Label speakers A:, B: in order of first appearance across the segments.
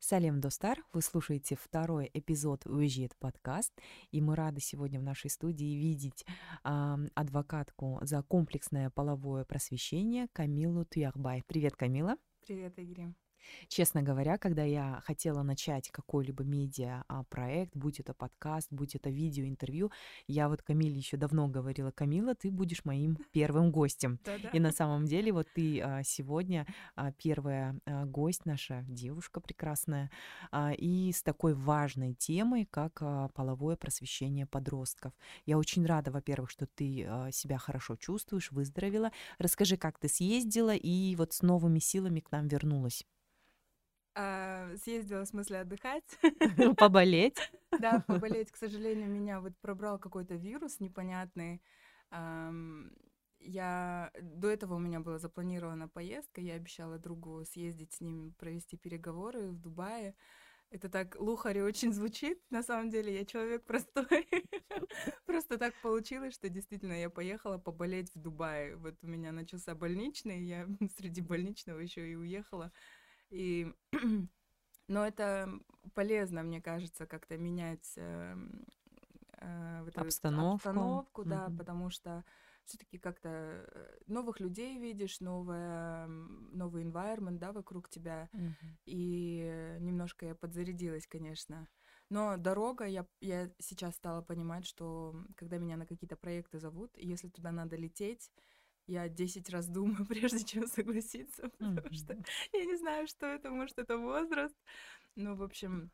A: Салем Достар, вы слушаете второй эпизод «Уезжает подкаст», и мы рады сегодня в нашей студии видеть э, адвокатку за комплексное половое просвещение Камилу Туярбай. Привет, Камила.
B: Привет, Игорь.
A: Честно говоря, когда я хотела начать какой-либо медиа а, проект, будь это подкаст, будь это видео, интервью, я вот Камиле еще давно говорила, Камила, ты будешь моим первым гостем. И на самом деле вот ты а, сегодня а, первая гость наша, девушка прекрасная, и с такой важной темой, как половое просвещение подростков. Я очень рада, во-первых, что ты себя хорошо чувствуешь, выздоровела. Расскажи, как ты съездила и вот с новыми силами к нам вернулась.
B: А, съездила, в смысле, отдыхать.
A: Поболеть.
B: Да, поболеть. К сожалению, меня вот пробрал какой-то вирус непонятный. Я до этого у меня была запланирована поездка, я обещала другу съездить с ним, провести переговоры в Дубае. Это так лухари очень звучит. На самом деле я человек простой. Просто так получилось, что действительно я поехала поболеть в Дубае. Вот у меня начался больничный, я среди больничного еще и уехала и но это полезно, мне кажется, как-то менять э,
A: э, вот обстановку,
B: обстановку mm-hmm. да, потому что все-таки как-то э, новых людей видишь, новое, новый environment, да, вокруг тебя, mm-hmm. и немножко я подзарядилась, конечно. Но дорога, я, я сейчас стала понимать, что когда меня на какие-то проекты зовут, если туда надо лететь, я 10 раз думаю, прежде чем согласиться, потому mm-hmm. что я не знаю, что это, может, это возраст. Ну, в общем,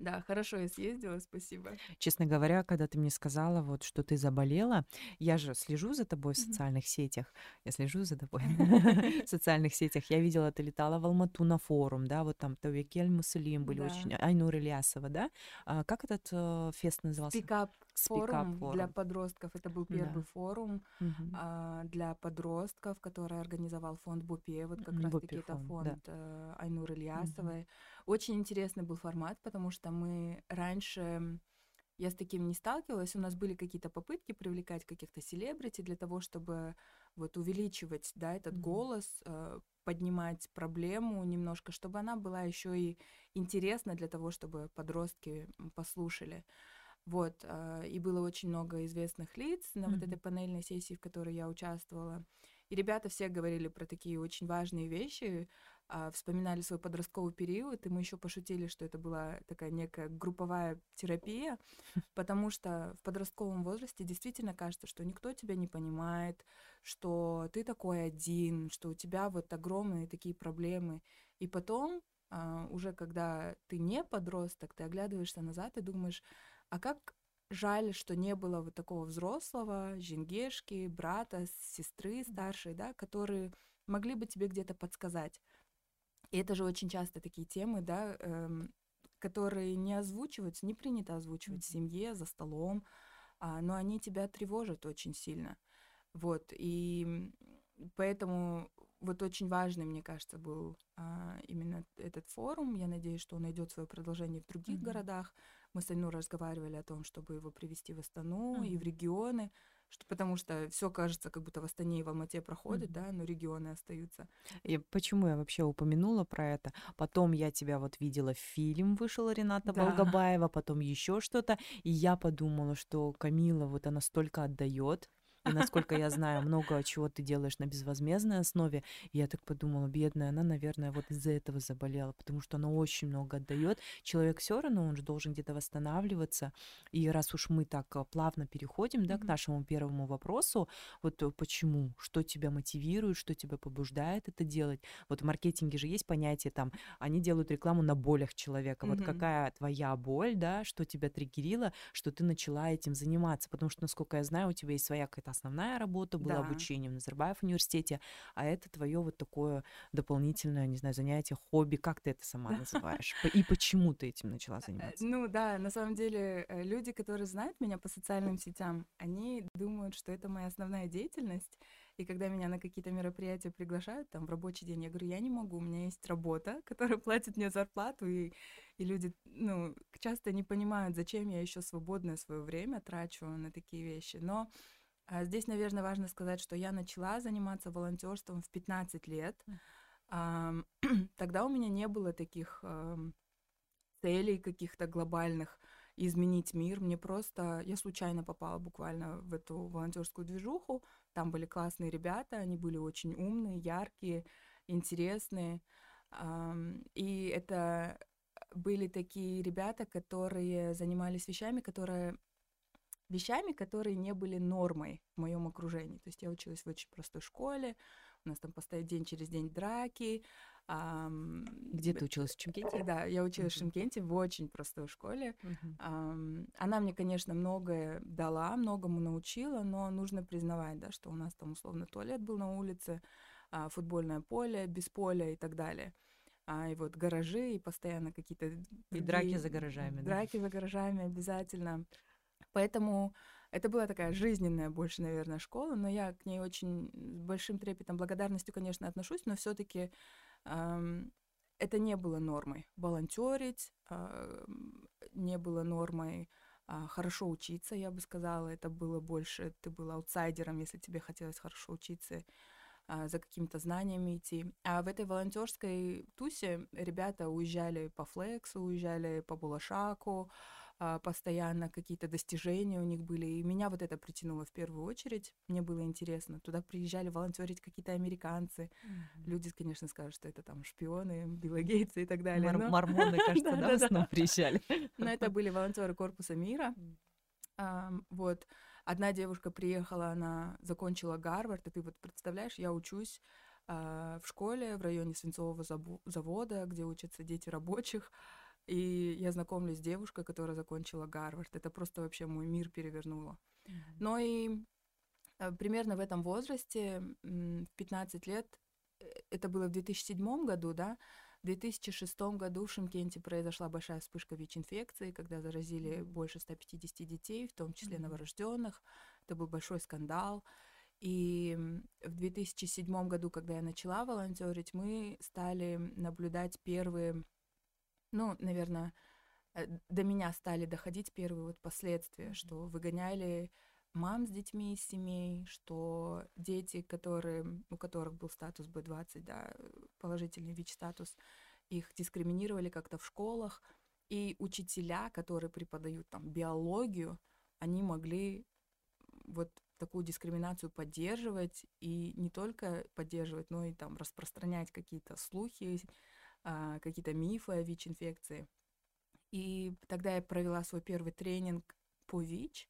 B: да, хорошо, я съездила, спасибо.
A: Честно говоря, когда ты мне сказала, вот, что ты заболела, я же слежу за тобой в социальных сетях. Я слежу за тобой в социальных сетях. Я видела, ты летала в Алмату на форум, да, вот там Тавикель Мусулим были очень... Айнур Ильясова, да? А, как этот э, фест назывался?
B: Пикап форум, форум для подростков. Это был первый да. форум угу. а, для подростков, который организовал фонд Бупе. Вот как раз-таки это фонд да. э, Айнур Ильясовой. Угу. Очень интересный был формат, потому что мы раньше я с таким не сталкивалась. У нас были какие-то попытки привлекать каких-то селебрити для того, чтобы вот увеличивать, да, этот mm-hmm. голос, э, поднимать проблему немножко, чтобы она была еще и интересна для того, чтобы подростки послушали. Вот, э, и было очень много известных лиц на mm-hmm. вот этой панельной сессии, в которой я участвовала. И ребята все говорили про такие очень важные вещи, э, вспоминали свой подростковый период, и мы еще пошутили, что это была такая некая групповая терапия, потому что в подростковом возрасте действительно кажется, что никто тебя не понимает, что ты такой один, что у тебя вот огромные такие проблемы. И потом, э, уже когда ты не подросток, ты оглядываешься назад и думаешь, а как жаль, что не было вот такого взрослого, жингешки, брата, сестры старшей, да, которые могли бы тебе где-то подсказать. И это же очень часто такие темы, да, эм, которые не озвучиваются, не принято озвучивать mm-hmm. в семье, за столом, а, но они тебя тревожат очень сильно. Вот, и поэтому вот очень важный, мне кажется, был а, именно этот форум. Я надеюсь, что он найдет свое продолжение в других mm-hmm. городах. Мы с Айну разговаривали о том, чтобы его привести в Астану mm-hmm. и в регионы, что, потому что все кажется, как будто в Астане и в Алмате проходит, mm-hmm. да, но регионы остаются.
A: И почему я вообще упомянула про это? Потом я тебя вот видела, фильм вышел Рената да. Волгобаева, потом еще что-то, и я подумала, что Камила вот она столько отдает и, насколько я знаю, много чего ты делаешь на безвозмездной основе. И я так подумала, бедная, она, наверное, вот из-за этого заболела, потому что она очень много отдает. Человек все равно, он же должен где-то восстанавливаться. И раз уж мы так а, плавно переходим, да, mm-hmm. к нашему первому вопросу, вот э, почему, что тебя мотивирует, что тебя побуждает это делать. Вот в маркетинге же есть понятие там, они делают рекламу на болях человека. Mm-hmm. Вот какая твоя боль, да, что тебя триггерило, что ты начала этим заниматься, потому что, насколько я знаю, у тебя есть своя какая-то основная работа была да. обучением в Назарбаев университете, а это твое вот такое дополнительное, не знаю, занятие, хобби, как ты это сама называешь? И почему ты этим начала э, заниматься?
B: Ну да, на самом деле э, люди, которые знают меня по социальным сетям, они думают, что это моя основная деятельность, и когда меня на какие-то мероприятия приглашают, там, в рабочий день, я говорю, я не могу, у меня есть работа, которая платит мне зарплату, и, и люди, ну, часто не понимают, зачем я еще свободное свое время трачу на такие вещи. Но здесь, наверное, важно сказать, что я начала заниматься волонтерством в 15 лет. Тогда у меня не было таких целей каких-то глобальных изменить мир. Мне просто... Я случайно попала буквально в эту волонтерскую движуху. Там были классные ребята, они были очень умные, яркие, интересные. И это были такие ребята, которые занимались вещами, которые вещами, которые не были нормой в моем окружении. То есть я училась в очень простой школе, у нас там постоянно день через день драки.
A: Ам, Где ты училась в Шимкенте?
B: Да, я училась uh-huh. в Шимкенте в очень простой школе. Uh-huh. Ам, она мне, конечно, многое дала, многому научила, но нужно признавать, да, что у нас там условно туалет был на улице, а, футбольное поле без поля и так далее а, и вот гаражи, и постоянно какие-то...
A: И драки за гаражами,
B: Драки да? за гаражами обязательно. Поэтому это была такая жизненная больше, наверное, школа, но я к ней очень с большим трепетом, благодарностью, конечно, отношусь, но все таки эм, это не было нормой. Волонтерить э, не было нормой э, хорошо учиться, я бы сказала. Это было больше, ты был аутсайдером, если тебе хотелось хорошо учиться а, за какими-то знаниями идти. А в этой волонтерской тусе ребята уезжали по флексу, уезжали по Булашаку, а, постоянно какие-то достижения у них были. И меня вот это притянуло в первую очередь. Мне было интересно. Туда приезжали волонтерить какие-то американцы. Mm-hmm. Люди, конечно, скажут, что это там шпионы, Билла Гейтса и так далее.
A: Мор- но... Мормоны, кажется, да, в основном приезжали.
B: Но это были волонтеры Корпуса мира. Вот. Одна девушка приехала, она закончила Гарвард, и ты вот представляешь, я учусь э, в школе в районе свинцового завода, где учатся дети рабочих, и я знакомлюсь с девушкой, которая закончила Гарвард. Это просто вообще мой мир перевернуло. Mm-hmm. Но и э, примерно в этом возрасте, в 15 лет, э, это было в 2007 году, да, в 2006 году в Шимкенте произошла большая вспышка ВИЧ-инфекции, когда заразили больше 150 детей, в том числе новорожденных. Это был большой скандал. И в 2007 году, когда я начала волонтерить, мы стали наблюдать первые, ну, наверное, э, до меня стали доходить первые вот последствия, что выгоняли мам с детьми из семей, что дети, которые, у которых был статус B20, да, положительный ВИЧ-статус, их дискриминировали как-то в школах, и учителя, которые преподают там биологию, они могли вот такую дискриминацию поддерживать, и не только поддерживать, но и там распространять какие-то слухи, а, какие-то мифы о ВИЧ-инфекции. И тогда я провела свой первый тренинг по ВИЧ,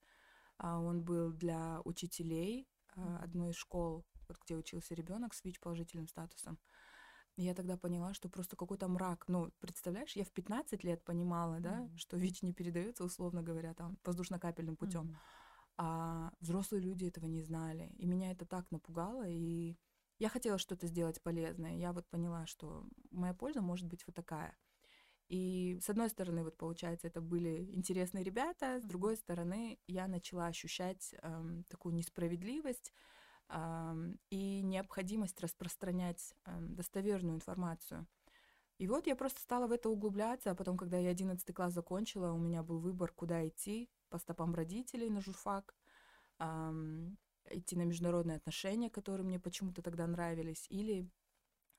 B: а, он был для учителей а, одной из школ, вот где учился ребенок с ВИЧ-положительным статусом. И я тогда поняла, что просто какой-то мрак. Ну, представляешь, я в 15 лет понимала, да, mm-hmm. что ВИЧ не передается, условно говоря, там, воздушно-капельным путем. Mm-hmm. А взрослые люди этого не знали. И меня это так напугало, и я хотела что-то сделать полезное. Я вот поняла, что моя польза может быть вот такая. И с одной стороны, вот получается, это были интересные ребята, с другой стороны, я начала ощущать эм, такую несправедливость эм, и необходимость распространять эм, достоверную информацию. И вот я просто стала в это углубляться, а потом, когда я 11 класс закончила, у меня был выбор, куда идти, по стопам родителей на журфак, эм, идти на международные отношения, которые мне почему-то тогда нравились, или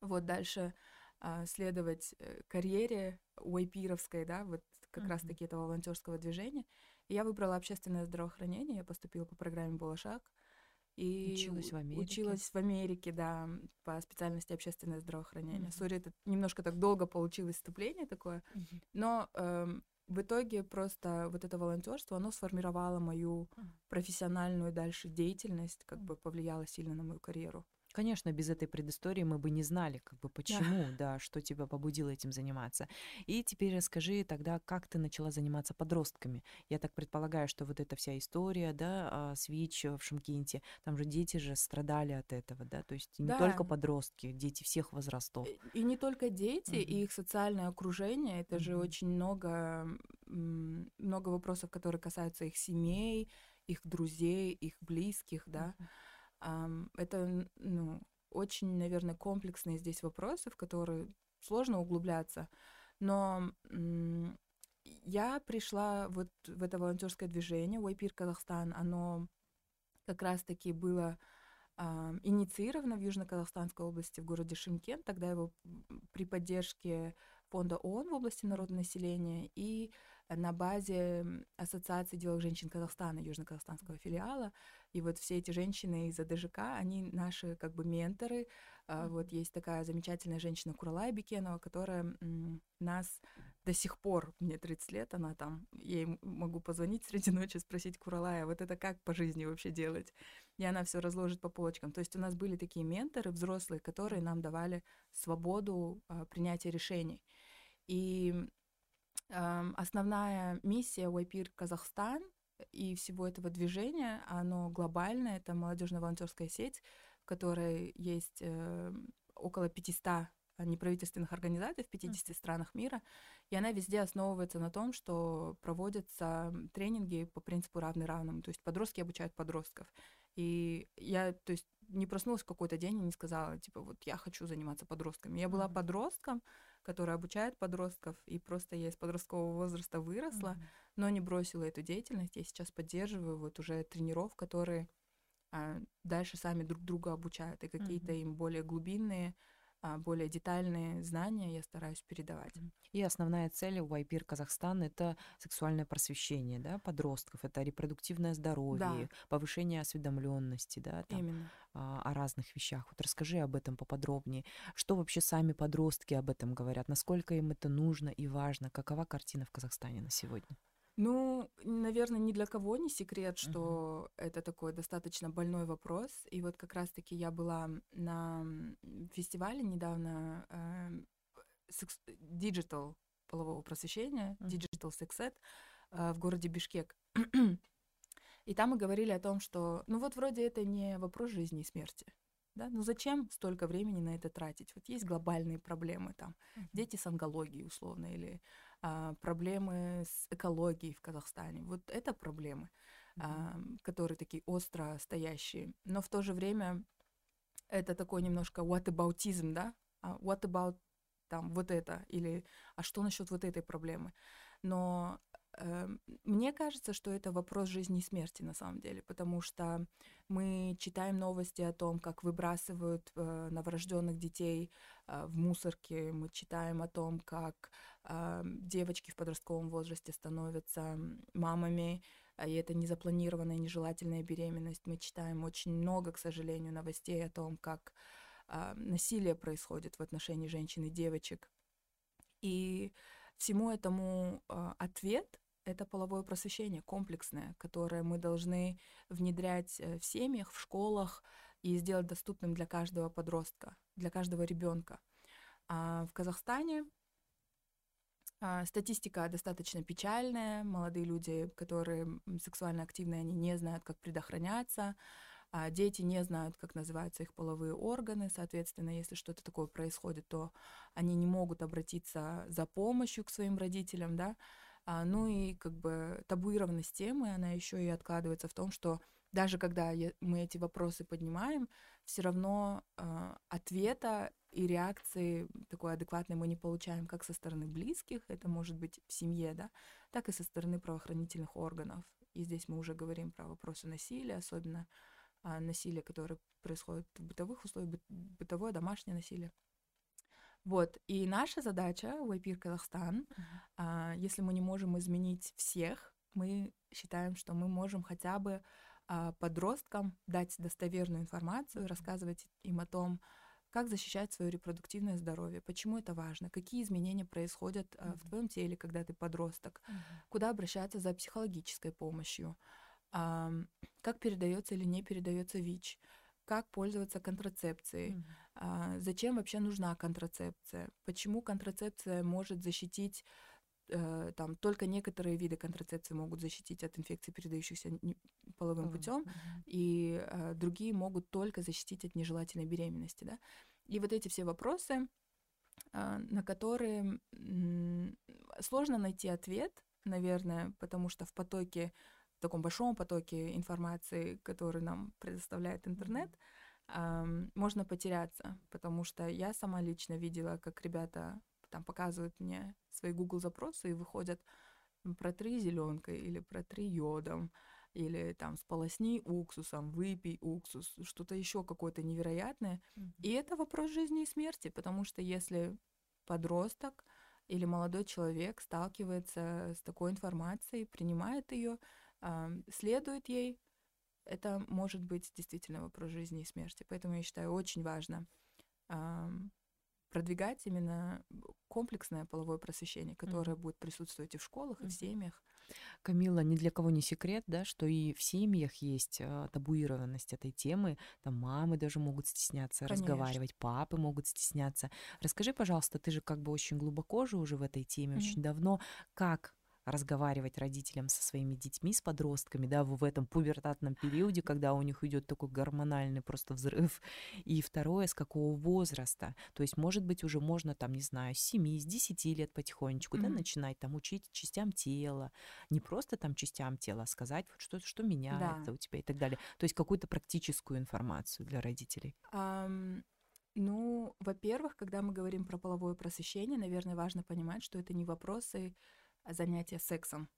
B: вот дальше а, следовать э, карьере уайпировской, да, вот как mm-hmm. раз-таки этого волонтерского движения. И я выбрала общественное здравоохранение, я поступила по программе «Балашак».
A: И училась в Америке.
B: Училась в Америке, да, по специальности общественное здравоохранение. Сори, mm-hmm. это немножко так долго получилось вступление такое, mm-hmm. но эм, в итоге просто вот это волонтерство, оно сформировало мою профессиональную дальше деятельность, как бы повлияло сильно на мою карьеру.
A: Конечно, без этой предыстории мы бы не знали, как бы почему, да, да что тебя побудило этим заниматься. И теперь расскажи тогда, как ты начала заниматься подростками. Я так предполагаю, что вот эта вся история, да, а, с ВИЧ в Шимкенте, там же дети же страдали от этого, да, то есть не да. только подростки, дети всех возрастов.
B: И не только дети, угу. и их социальное окружение, это угу. же очень много, много вопросов, которые касаются их семей, их друзей, их близких, да. Угу. Это, ну, очень, наверное, комплексные здесь вопросы, в которые сложно углубляться. Но я пришла вот в это волонтерское движение Уайпир Казахстан. Оно как раз-таки было инициировано в Южно-Казахстанской области, в городе Шимкент. Тогда его при поддержке фонда ООН в области народного населения и на базе Ассоциации деловых женщин Казахстана, Южно-Казахстанского филиала. И вот все эти женщины из АДЖК, они наши как бы менторы. Mm-hmm. Вот есть такая замечательная женщина Куралай Бекенова, которая нас до сих пор, мне 30 лет, она там, я ей могу позвонить среди ночи, спросить Куралая, вот это как по жизни вообще делать? И она все разложит по полочкам. То есть у нас были такие менторы взрослые, которые нам давали свободу а, принятия решений. И Основная миссия Уайпир Казахстан и всего этого движения, оно глобальное, это молодежная волонтерская сеть, в которой есть э, около 500 неправительственных организаций в 50 странах мира, и она везде основывается на том, что проводятся тренинги по принципу равный равному, то есть подростки обучают подростков. И я, то есть, не проснулась в какой-то день и не сказала, типа, вот я хочу заниматься подростками. Я была подростком, которая обучает подростков, и просто я из подросткового возраста выросла, mm-hmm. но не бросила эту деятельность. Я сейчас поддерживаю вот уже тренеров, которые а, дальше сами друг друга обучают, и какие-то mm-hmm. им более глубинные более детальные знания я стараюсь передавать.
A: И основная цель у Айпир Казахстан это сексуальное просвещение, да, подростков, это репродуктивное здоровье, да. повышение осведомленности, да, там, Именно. А, о разных вещах. Вот расскажи об этом поподробнее. Что вообще сами подростки об этом говорят? Насколько им это нужно и важно? Какова картина в Казахстане на сегодня?
B: Ну, наверное, ни для кого не секрет, что uh-huh. это такой достаточно больной вопрос. И вот как раз-таки я была на фестивале недавно э, Digital полового просвещения, uh-huh. Digital Sex Ed э, в городе Бишкек. и там мы говорили о том, что, ну вот вроде это не вопрос жизни и смерти. Да? Ну зачем столько времени на это тратить? Вот есть глобальные проблемы там, uh-huh. дети с онкологией условно или проблемы с экологией в Казахстане. Вот это проблемы, mm-hmm. а, которые такие остро стоящие. Но в то же время это такой немножко what aboutism, да? А what about там вот это или а что насчет вот этой проблемы? Но Эм, мне кажется, что это вопрос жизни и смерти на самом деле, потому что мы читаем новости о том, как выбрасывают э, новорожденных детей э, в мусорке, мы читаем о том, как э, девочки в подростковом возрасте становятся мамами, а, и это незапланированная, нежелательная беременность. Мы читаем очень много, к сожалению, новостей о том, как э, насилие происходит в отношении женщин и девочек. И всему этому ответ это половое просвещение комплексное, которое мы должны внедрять э, в семьях, в школах и сделать доступным для каждого подростка, для каждого ребенка. А в Казахстане а, статистика достаточно печальная. Молодые люди, которые сексуально активны, они не знают, как предохраняться. А дети не знают, как называются их половые органы. Соответственно, если что-то такое происходит, то они не могут обратиться за помощью к своим родителям, да. А, ну и как бы табуированность темы, она еще и откладывается в том, что даже когда мы эти вопросы поднимаем, все равно э, ответа и реакции такой адекватной мы не получаем как со стороны близких, это может быть в семье, да, так и со стороны правоохранительных органов. И здесь мы уже говорим про вопросы насилия, особенно э, насилие, которое происходит в бытовых условиях, бытовое домашнее насилие. Вот, и наша задача у IPIR Казахстан, а, если мы не можем изменить всех, мы считаем, что мы можем хотя бы а, подросткам дать достоверную информацию, рассказывать им о том, как защищать свое репродуктивное здоровье, почему это важно, какие изменения происходят uh-huh. в твоем теле, когда ты подросток, uh-huh. куда обращаться за психологической помощью, а, как передается или не передается ВИЧ, как пользоваться контрацепцией, mm-hmm. а, зачем вообще нужна контрацепция, почему контрацепция может защитить э, там только некоторые виды контрацепции могут защитить от инфекций, передающихся половым mm-hmm. путем, и э, другие могут только защитить от нежелательной беременности, да. И вот эти все вопросы, э, на которые м- сложно найти ответ, наверное, потому что в потоке в таком большом потоке информации, который нам предоставляет интернет, mm-hmm. можно потеряться, потому что я сама лично видела, как ребята там показывают мне свои Google запросы и выходят про три зеленкой или про три йодом или там сполосни уксусом, выпей уксус, что-то еще какое-то невероятное. Mm-hmm. И это вопрос жизни и смерти, потому что если подросток или молодой человек сталкивается с такой информацией, принимает ее, следует ей, это может быть действительно вопрос жизни и смерти. Поэтому я считаю очень важно продвигать именно комплексное половое просвещение, которое mm-hmm. будет присутствовать и в школах, и в семьях.
A: Камила, ни для кого не секрет, да, что и в семьях есть э, табуированность этой темы. Там мамы даже могут стесняться Конечно. разговаривать, папы могут стесняться. Расскажи, пожалуйста, ты же как бы очень глубоко же уже в этой теме, mm-hmm. очень давно. Как разговаривать родителям со своими детьми, с подростками, да, в этом пубертатном периоде, когда у них идет такой гормональный просто взрыв. И второе, с какого возраста. То есть, может быть, уже можно там, не знаю, с 7, с 10 лет потихонечку, mm-hmm. да, начинать там учить частям тела. Не просто там частям тела, а сказать, вот что, что меняется да. у тебя и так далее. То есть какую-то практическую информацию для родителей.
B: Um... Ну, во-первых, когда мы говорим про половое просвещение, наверное, важно понимать, что это не вопросы занятия сексом.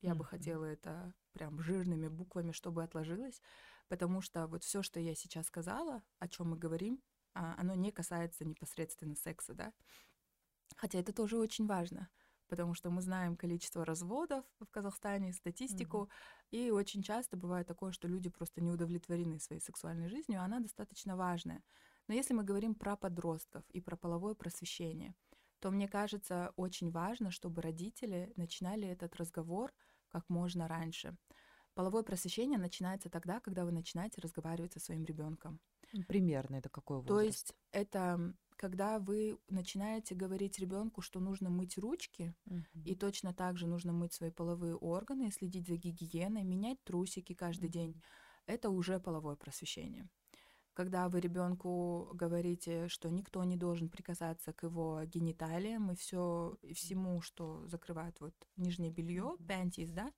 B: Я mm-hmm. бы хотела это прям жирными буквами, чтобы отложилось, потому что вот все, что я сейчас сказала, о чем мы говорим, а, оно не касается непосредственно секса, да. Хотя это тоже очень важно, потому что мы знаем количество разводов в Казахстане, статистику, mm-hmm. и очень часто бывает такое, что люди просто не удовлетворены своей сексуальной жизнью, а она достаточно важная. Но если мы говорим про подростков и про половое просвещение — то мне кажется очень важно, чтобы родители начинали этот разговор как можно раньше. Половое просвещение начинается тогда, когда вы начинаете разговаривать со своим ребенком.
A: Примерно это какой возраст?
B: То есть это когда вы начинаете говорить ребенку, что нужно мыть ручки, uh-huh. и точно так же нужно мыть свои половые органы, следить за гигиеной, менять трусики каждый uh-huh. день, это уже половое просвещение когда вы ребенку говорите, что никто не должен прикасаться к его гениталиям и все и всему, что закрывает вот нижнее белье, panties, да,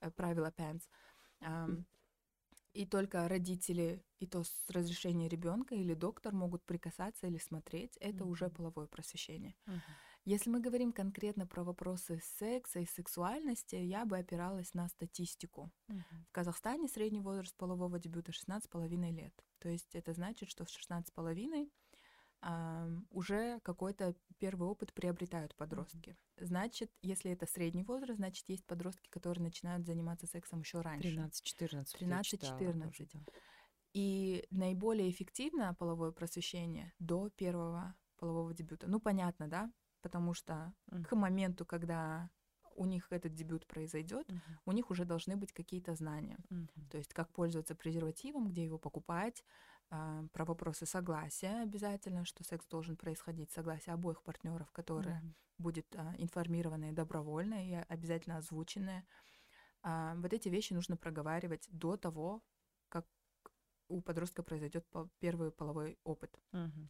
B: э, правило pants, и только родители и то с разрешения ребенка или доктор могут прикасаться или смотреть, это mm-hmm. уже половое просвещение. Mm-hmm. Если мы говорим конкретно про вопросы секса и сексуальности, я бы опиралась на статистику. Угу. В Казахстане средний возраст полового дебюта 16,5 лет. То есть это значит, что в 16,5 Uh, уже какой-то первый опыт приобретают подростки. Mm-hmm. Значит, если это средний возраст, значит, есть подростки, которые начинают заниматься сексом еще раньше.
A: 13-14.
B: 13-14. И наиболее эффективно половое просвещение до первого полового дебюта. Ну, понятно, да? потому что mm-hmm. к моменту, когда у них этот дебют произойдет, mm-hmm. у них уже должны быть какие-то знания. Mm-hmm. То есть как пользоваться презервативом, где его покупать, э, про вопросы согласия обязательно, что секс должен происходить, согласие обоих партнеров, которое mm-hmm. будет э, информированное, добровольное и обязательно озвученное. Э, вот эти вещи нужно проговаривать до того, как у подростка произойдет первый половой опыт. Mm-hmm.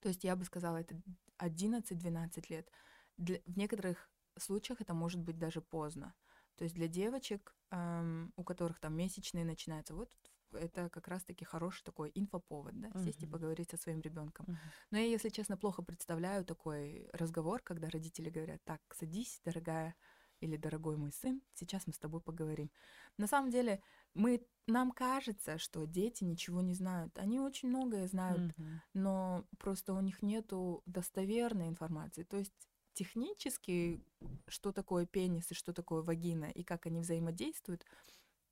B: То есть я бы сказала, это 11-12 лет. Для, в некоторых случаях это может быть даже поздно. То есть для девочек, эм, у которых там месячные начинаются, вот это как раз-таки хороший такой инфоповод, да, uh-huh. сесть и поговорить со своим ребенком. Uh-huh. Но я, если честно, плохо представляю такой разговор, когда родители говорят, так, садись, дорогая, или дорогой мой сын, сейчас мы с тобой поговорим. На самом деле, мы, нам кажется, что дети ничего не знают. Они очень многое знают, mm-hmm. но просто у них нету достоверной информации. То есть технически, что такое пенис и что такое вагина и как они взаимодействуют,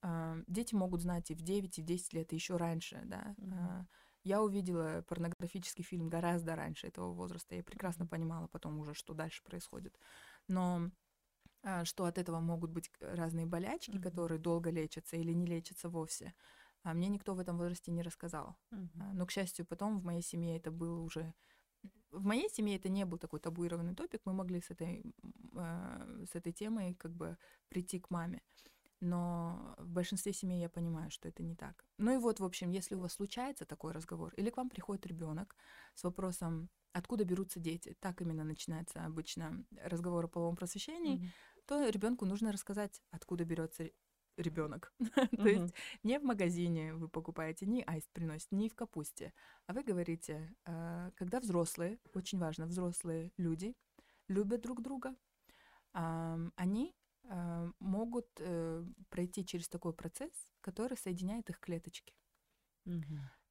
B: э, дети могут знать и в 9, и в 10 лет, и еще раньше, да. Mm-hmm. Э, я увидела порнографический фильм гораздо раньше этого возраста. Я прекрасно понимала потом уже, что дальше происходит. Но а, что от этого могут быть разные болячки, mm-hmm. которые долго лечатся или не лечатся вовсе. А мне никто в этом возрасте не рассказал. Mm-hmm. Но, к счастью, потом в моей семье это было уже... В моей семье это не был такой табуированный топик, мы могли с этой, э, с этой темой как бы прийти к маме. Но в большинстве семей я понимаю, что это не так. Ну и вот, в общем, если у вас случается такой разговор, или к вам приходит ребенок с вопросом, откуда берутся дети, так именно начинается обычно разговор о половом просвещении, mm-hmm то ребенку нужно рассказать, откуда берется ребенок. То есть не в магазине вы покупаете, не аист приносит, не в капусте, а вы говорите, э, когда взрослые, очень важно, взрослые люди любят друг друга, они э, могут э, пройти через такой процесс, который соединяет их клеточки.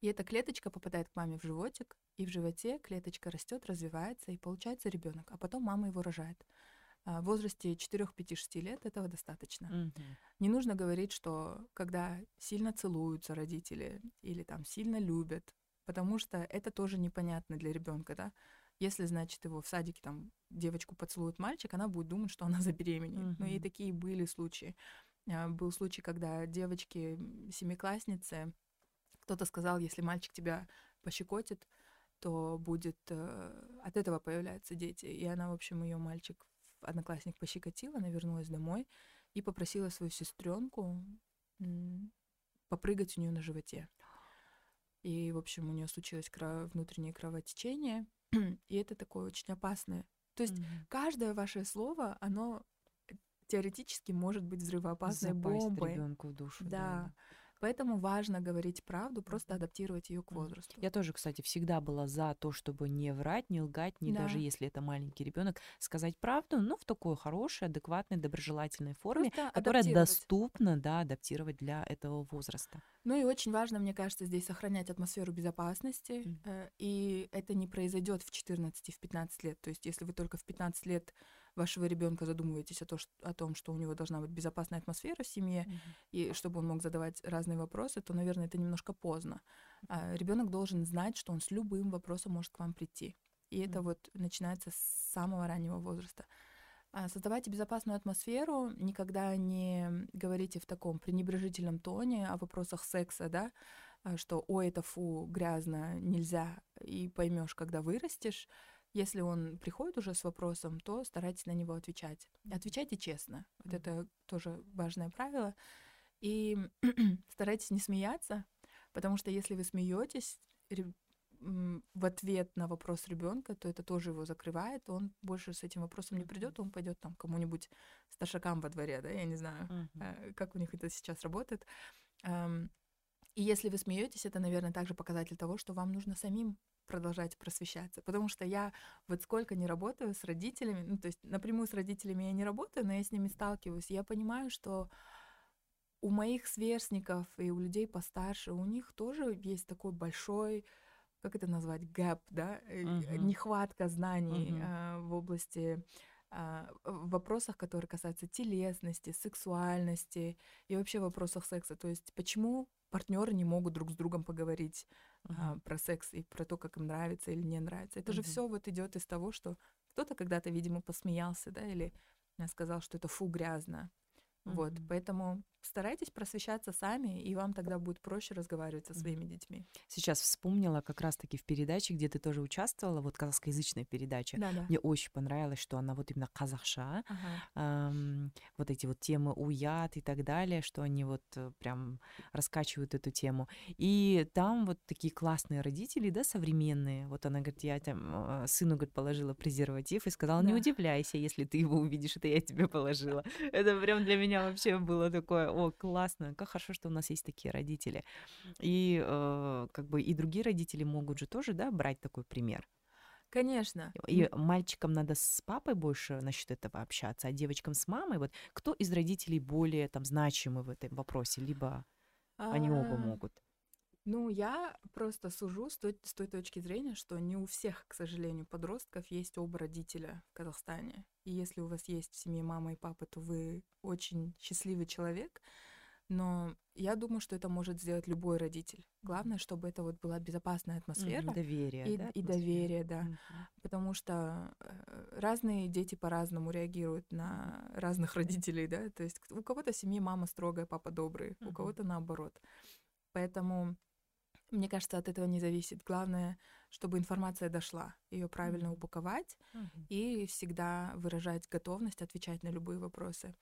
B: И эта клеточка попадает к маме в животик, и в животе клеточка растет, развивается, и получается ребенок, а потом мама его рожает. А, в возрасте 4-5-6 лет этого достаточно. Mm-hmm. Не нужно говорить, что когда сильно целуются родители или там сильно любят, потому что это тоже непонятно для ребенка, да. Если, значит, его в садике там девочку поцелует мальчик, она будет думать, что она забеременеет. Mm-hmm. Ну и такие были случаи. А, был случай, когда девочки, семиклассницы, кто-то сказал, если мальчик тебя пощекотит, то будет э, от этого появляются дети. И она, в общем, ее мальчик, одноклассник пощекотила, она вернулась домой и попросила свою сестренку попрыгать у нее на животе. И, в общем, у нее случилось кро- внутреннее кровотечение, и это такое очень опасное. То есть mm-hmm. каждое ваше слово, оно теоретически может быть взрывоопасной Запасть бомбой.
A: ребенку в душу.
B: Да. да. Поэтому важно говорить правду, просто адаптировать ее к возрасту.
A: Я тоже, кстати, всегда была за то, чтобы не врать, не лгать, не да. даже если это маленький ребенок, сказать правду, но в такой хорошей, адекватной, доброжелательной форме, просто которая доступна, да, адаптировать для этого возраста.
B: Ну и очень важно, мне кажется, здесь сохранять атмосферу безопасности, mm. и это не произойдет в 14, в 15 лет. То есть, если вы только в 15 лет вашего ребенка задумываетесь о, то, что, о том, что у него должна быть безопасная атмосфера в семье, mm-hmm. и чтобы он мог задавать разные вопросы, то, наверное, это немножко поздно. А ребенок должен знать, что он с любым вопросом может к вам прийти. И mm-hmm. это вот начинается с самого раннего возраста. А создавайте безопасную атмосферу, никогда не говорите в таком пренебрежительном тоне о вопросах секса, да, а что «ой, это фу, грязно, нельзя», и поймешь, когда вырастешь. Если он приходит уже с вопросом, то старайтесь на него отвечать. Отвечайте честно. Вот это тоже важное правило. И старайтесь не смеяться, потому что если вы смеетесь в ответ на вопрос ребенка, то это тоже его закрывает, он больше с этим вопросом не придет, он пойдет там кому-нибудь старшакам во дворе, да, я не знаю, uh-huh. как у них это сейчас работает. И если вы смеетесь, это, наверное, также показатель того, что вам нужно самим продолжать просвещаться. Потому что я вот сколько не работаю с родителями, ну, то есть напрямую с родителями я не работаю, но я с ними сталкиваюсь, я понимаю, что у моих сверстников и у людей постарше, у них тоже есть такой большой, как это назвать, гэп, да, uh-huh. нехватка знаний uh-huh. э, в области а, в вопросах, которые касаются телесности, сексуальности и вообще вопросах секса. То есть почему партнеры не могут друг с другом поговорить. А, про секс и про то, как им нравится или не нравится. Это uh-huh. же все вот идет из того, что кто-то когда-то, видимо, посмеялся, да, или сказал, что это фу грязно. Uh-huh. Вот, поэтому старайтесь просвещаться сами, и вам тогда будет проще разговаривать со своими детьми.
A: Сейчас вспомнила как раз-таки в передаче, где ты тоже участвовала, вот казахскоязычная передача.
B: Да, да.
A: Мне очень понравилось, что она вот именно казахша, ага. эм, вот эти вот темы уят и так далее, что они вот э, прям раскачивают эту тему. И там вот такие классные родители, да, современные. Вот она говорит, я там э, сыну, говорит, положила презерватив и сказала, не удивляйся, если ты его увидишь, это я тебе положила. Это прям для меня вообще было такое о, классно, как хорошо, что у нас есть такие родители. И э, как бы и другие родители могут же тоже, да, брать такой пример.
B: Конечно.
A: И мальчикам надо с папой больше насчет этого общаться, а девочкам с мамой. Вот кто из родителей более там значимый в этом вопросе, либо они оба а, могут?
B: Ну, я просто сужу с той, с той точки зрения, что не у всех, к сожалению, подростков есть оба родителя в Казахстане. И если у вас есть в семье мама и папа, то вы очень счастливый человек. Но я думаю, что это может сделать любой родитель. Главное, чтобы это вот была безопасная атмосфера.
A: Mm, доверие,
B: и,
A: да?
B: И доверие, да. Mm-hmm. Потому что э, разные дети по-разному реагируют на разных родителей, да. То есть у кого-то в семье мама строгая, папа добрый, mm-hmm. у кого-то наоборот. Поэтому мне кажется, от этого не зависит. Главное, чтобы информация дошла, ее правильно упаковать mm-hmm. и всегда выражать готовность отвечать на любые вопросы.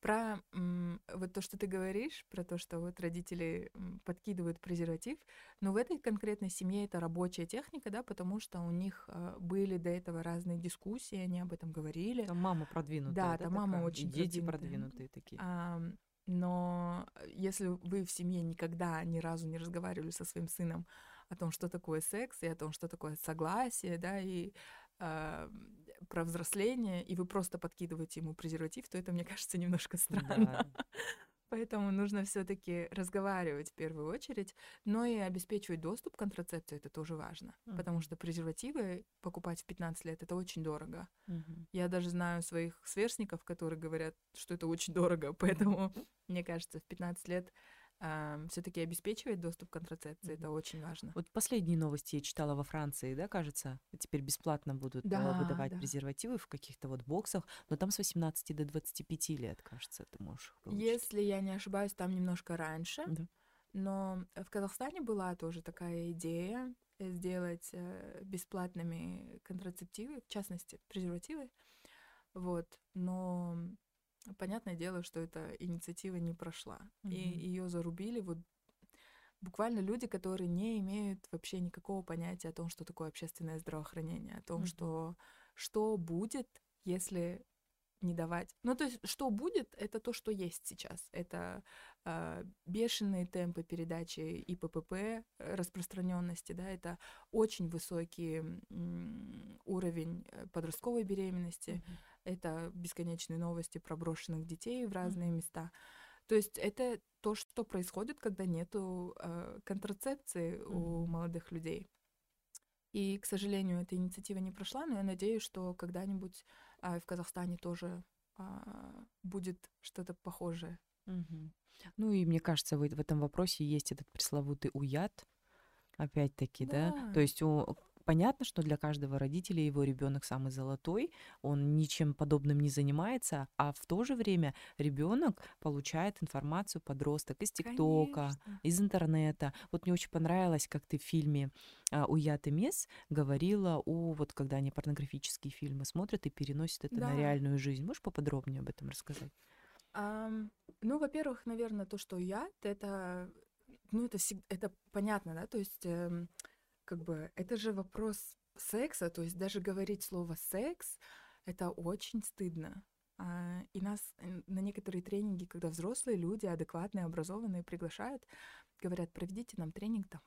B: Про вот то, что ты говоришь, про то, что вот родители подкидывают презерватив, но в этой конкретной семье это рабочая техника, да, потому что у них э, были до этого разные дискуссии, они об этом говорили.
A: Там мама продвинутая.
B: Да, да там мама очень
A: и дети продвинутые такие.
B: А, но если вы в семье никогда ни разу не разговаривали со своим сыном о том, что такое секс, и о том, что такое согласие, да, и э, про взросление, и вы просто подкидываете ему презерватив, то это, мне кажется, немножко странно. Да. Поэтому нужно все-таки разговаривать в первую очередь, но и обеспечивать доступ к контрацепции это тоже важно, mm-hmm. потому что презервативы покупать в 15 лет это очень дорого. Mm-hmm. Я даже знаю своих сверстников, которые говорят, что это очень дорого, поэтому мне кажется, в 15 лет э, все-таки обеспечивать доступ к контрацепции, mm-hmm. это очень важно.
A: Вот последние новости я читала во Франции, да, кажется, теперь бесплатно будут э, да, выдавать да. презервативы в каких-то вот боксах, но там с 18 до 25 лет, кажется, ты можешь
B: получить. Если я не ошибаюсь, там немножко раньше. Да. Но в Казахстане была тоже такая идея сделать э, бесплатными контрацептивы, в частности, презервативы. Вот. Но Понятное дело, что эта инициатива не прошла. Mm-hmm. И ее зарубили вот буквально люди, которые не имеют вообще никакого понятия о том, что такое общественное здравоохранение, о том, mm-hmm. что что будет, если не давать. Ну, то есть, что будет, это то, что есть сейчас. Это э, бешеные темпы передачи ИППП, э, распространенности, да, это очень высокий м, уровень э, подростковой беременности, mm-hmm. Это бесконечные новости про брошенных детей в разные mm-hmm. места. То есть это то, что происходит, когда нету э, контрацепции mm-hmm. у молодых людей. И, к сожалению, эта инициатива не прошла, но я надеюсь, что когда-нибудь а, в Казахстане тоже а, будет что-то похожее.
A: Угу. Ну и мне кажется, в, в этом вопросе есть этот пресловутый уят, опять-таки, да. да? То есть у, Понятно, что для каждого родителя его ребенок самый золотой, он ничем подобным не занимается, а в то же время ребенок получает информацию подросток из ТикТока, из интернета. Вот мне очень понравилось, как ты в фильме а, «Уят и Мес» говорила о, вот когда они порнографические фильмы смотрят и переносят это да. на реальную жизнь. Можешь поподробнее об этом рассказать?
B: Um, ну, во-первых, наверное, то, что уят, это, ну, это, всегда, это понятно, да, то есть эм, как бы это же вопрос секса, то есть даже говорить слово секс это очень стыдно. А, и нас на некоторые тренинги, когда взрослые люди, адекватные, образованные, приглашают, говорят, проведите нам тренинг там,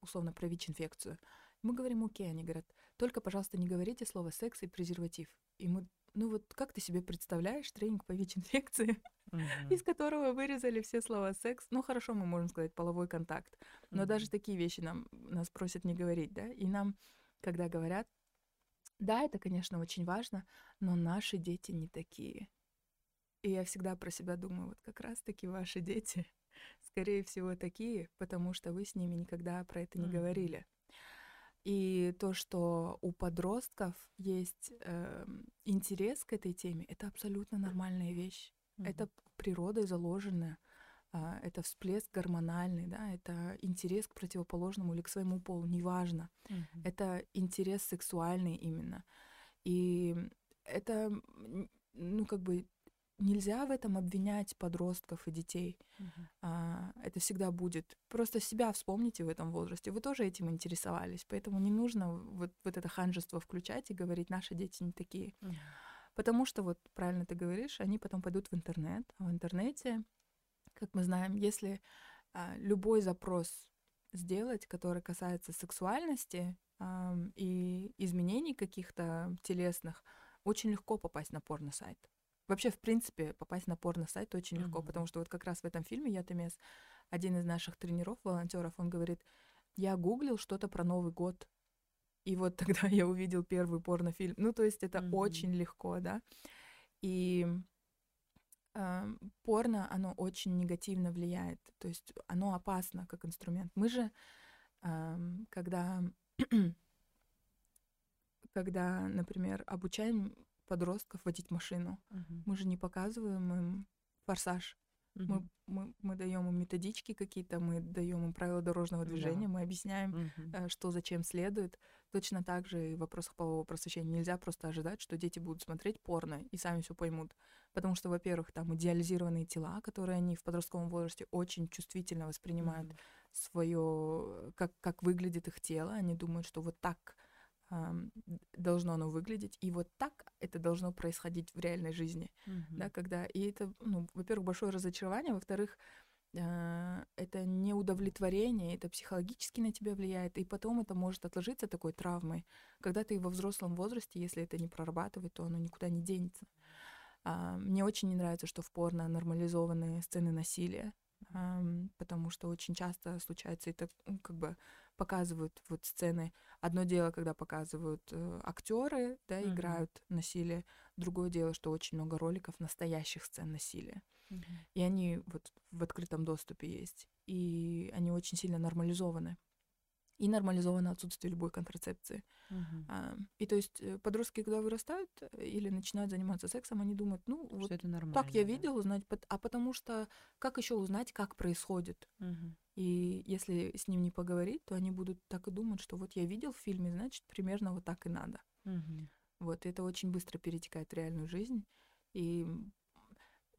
B: условно, про ВИЧ-инфекцию. Мы говорим, окей, они говорят, только, пожалуйста, не говорите слово секс и презерватив. И мы, ну вот как ты себе представляешь тренинг по ВИЧ-инфекции, uh-huh. из которого вырезали все слова секс? Ну хорошо, мы можем сказать половой контакт, но uh-huh. даже такие вещи нам нас просят не говорить, да? И нам, когда говорят, да, это, конечно, очень важно, но наши дети не такие. И я всегда про себя думаю, вот как раз-таки ваши дети, скорее всего, такие, потому что вы с ними никогда про это не говорили. И то, что у подростков есть э, интерес к этой теме, это абсолютно нормальная вещь. Mm-hmm. Это природой заложенная. А, это всплеск гормональный, да, это интерес к противоположному или к своему полу, неважно. Mm-hmm. Это интерес сексуальный именно. И это, ну, как бы нельзя в этом обвинять подростков и детей. Uh-huh. А, это всегда будет. Просто себя вспомните в этом возрасте. Вы тоже этим интересовались, поэтому не нужно вот, вот это ханжество включать и говорить, наши дети не такие. Uh-huh. Потому что, вот правильно ты говоришь, они потом пойдут в интернет. А в интернете, как мы знаем, если а, любой запрос сделать, который касается сексуальности а, и изменений каких-то телесных, очень легко попасть на порно-сайт. Вообще, в принципе, попасть на порно-сайт очень легко, mm-hmm. потому что вот как раз в этом фильме «Я Темес» один из наших тренеров, волонтеров, он говорит, я гуглил что-то про Новый год, и вот тогда я увидел первый порнофильм. Ну, то есть это mm-hmm. очень легко, да. И э, порно, оно очень негативно влияет, то есть оно опасно как инструмент. Мы же, э, когда, когда, например, обучаем подростков водить машину. Uh-huh. Мы же не показываем им форсаж. Uh-huh. Мы, мы, мы даем им методички какие-то, мы даем им правила дорожного движения, yeah. мы объясняем, uh-huh. что зачем следует. Точно так же и в вопросах полового просвещения. Нельзя просто ожидать, что дети будут смотреть порно и сами все поймут. Потому что, во-первых, там идеализированные тела, которые они в подростковом возрасте очень чувствительно воспринимают uh-huh. свое, как, как выглядит их тело. Они думают, что вот так должно оно выглядеть, и вот так это должно происходить в реальной жизни, mm-hmm. да, когда и это, ну, во-первых, большое разочарование, во-вторых, э, это неудовлетворение, это психологически на тебя влияет, и потом это может отложиться такой травмой, когда ты во взрослом возрасте, если это не прорабатывать, то оно никуда не денется. А, мне очень не нравится, что в порно нормализованы сцены насилия, потому что очень часто случается это, как бы показывают вот сцены. Одно дело, когда показывают э, актеры, да, mm-hmm. играют насилие. Другое дело, что очень много роликов настоящих сцен насилия. Mm-hmm. И они вот в открытом доступе есть. И они очень сильно нормализованы и нормализовано отсутствие любой контрацепции. Uh-huh. А, и то есть э, подростки, когда вырастают э, или начинают заниматься сексом, они думают, ну, что вот это нормально, так я да? видел, узнать, а потому что как еще узнать, как происходит? Uh-huh. И если с ним не поговорить, то они будут так и думать, что вот я видел в фильме, значит, примерно вот так и надо. Uh-huh. Вот, это очень быстро перетекает в реальную жизнь. И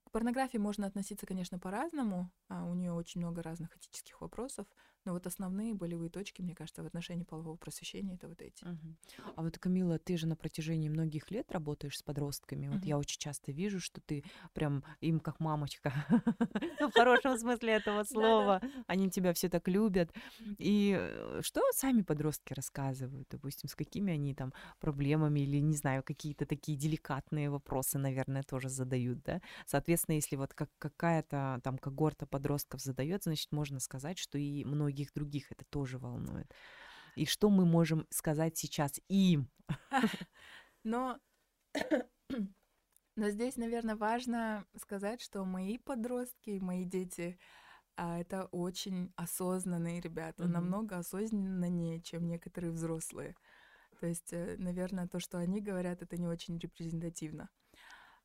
B: к порнографии можно относиться, конечно, по-разному. А у нее очень много разных этических вопросов. Но вот основные болевые точки, мне кажется, в отношении полового просвещения это вот эти.
A: Угу. А вот, Камила, ты же на протяжении многих лет работаешь с подростками. Вот угу. я очень часто вижу, что ты прям им как мамочка. В хорошем смысле этого слова. Они тебя все так любят. И э, что сами подростки рассказывают, допустим, с какими они там проблемами или, не знаю, какие-то такие деликатные вопросы, наверное, тоже задают, да? Соответственно, если вот как какая-то там когорта подростков задает, значит, можно сказать, что и многие многих других это тоже волнует. И что мы можем сказать сейчас им?
B: Но, но здесь, наверное, важно сказать, что мои подростки, мои дети, а, это очень осознанные ребята, mm-hmm. намного осознаннее, чем некоторые взрослые. То есть, э, наверное, то, что они говорят, это не очень репрезентативно.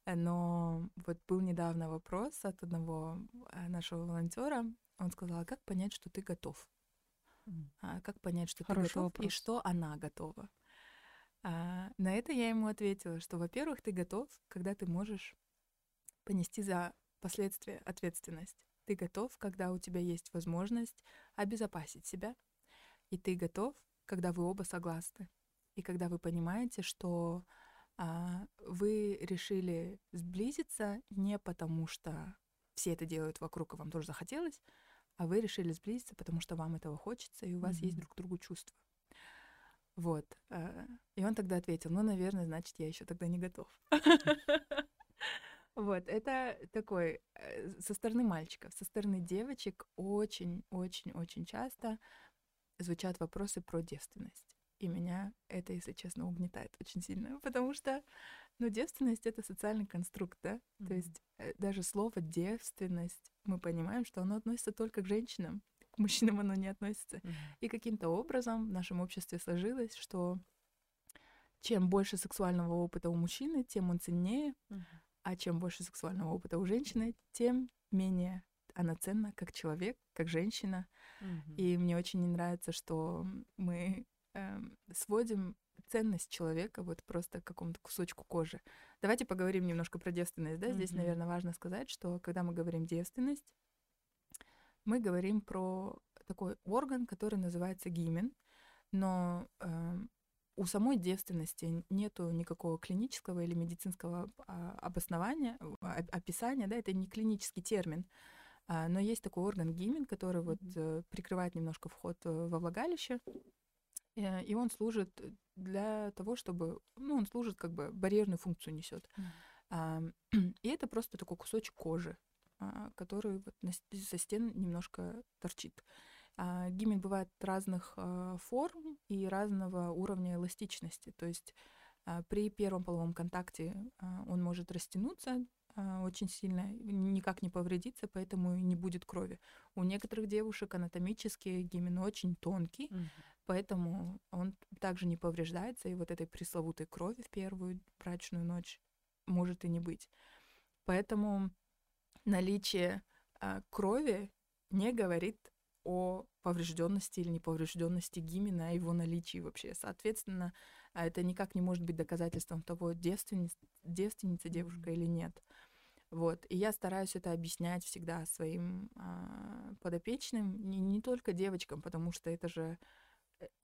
B: Но вот был недавно вопрос от одного э, нашего волонтера, он сказал, а как понять, что ты готов? А как понять, что Хороший ты готов вопрос. и что она готова? А, на это я ему ответила, что, во-первых, ты готов, когда ты можешь понести за последствия ответственность. Ты готов, когда у тебя есть возможность обезопасить себя. И ты готов, когда вы оба согласны. И когда вы понимаете, что а, вы решили сблизиться не потому, что все это делают вокруг, и вам тоже захотелось, а вы решили сблизиться, потому что вам этого хочется, и у вас mm-hmm. есть друг к другу чувства. Вот. Э, и он тогда ответил, ну, наверное, значит, я еще тогда не готов. Вот, это такой, э, со стороны мальчиков, со стороны девочек очень-очень-очень часто звучат вопросы про девственность. И меня это, если честно, угнетает очень сильно, потому что ну, девственность это социальный конструкт, да? Mm-hmm. То есть э, даже слово девственность мы понимаем, что оно относится только к женщинам, к мужчинам оно не относится. Mm-hmm. И каким-то образом в нашем обществе сложилось, что чем больше сексуального опыта у мужчины, тем он ценнее, mm-hmm. а чем больше сексуального опыта у женщины, тем менее она ценна как человек, как женщина. Mm-hmm. И мне очень не нравится, что мы э, сводим ценность человека вот просто к какому-то кусочку кожи. Давайте поговорим немножко про девственность. Да? Здесь, mm-hmm. наверное, важно сказать, что когда мы говорим девственность, мы говорим про такой орган, который называется гимен, но э, у самой девственности нету никакого клинического или медицинского а, обоснования, описания, да, это не клинический термин, а, но есть такой орган гимен, который вот э, прикрывает немножко вход э, во влагалище, и он служит для того, чтобы, ну, он служит как бы барьерную функцию несет. Mm. И это просто такой кусочек кожи, а, который вот со стен немножко торчит. А, гимен бывает разных а, форм и разного уровня эластичности. То есть при первом половом контакте он может растянуться очень сильно, никак не повредиться, поэтому и не будет крови. У некоторых девушек анатомически гимен очень тонкий, mm-hmm. Поэтому он также не повреждается, и вот этой пресловутой крови в первую брачную ночь может и не быть. Поэтому наличие э, крови не говорит о поврежденности или неповрежденности гимена, о его наличии вообще. Соответственно, а, это никак не может быть доказательством того, девственница, девственница девушка или нет. Вот. И я стараюсь это объяснять всегда своим э, подопечным, не, не только девочкам, потому что это же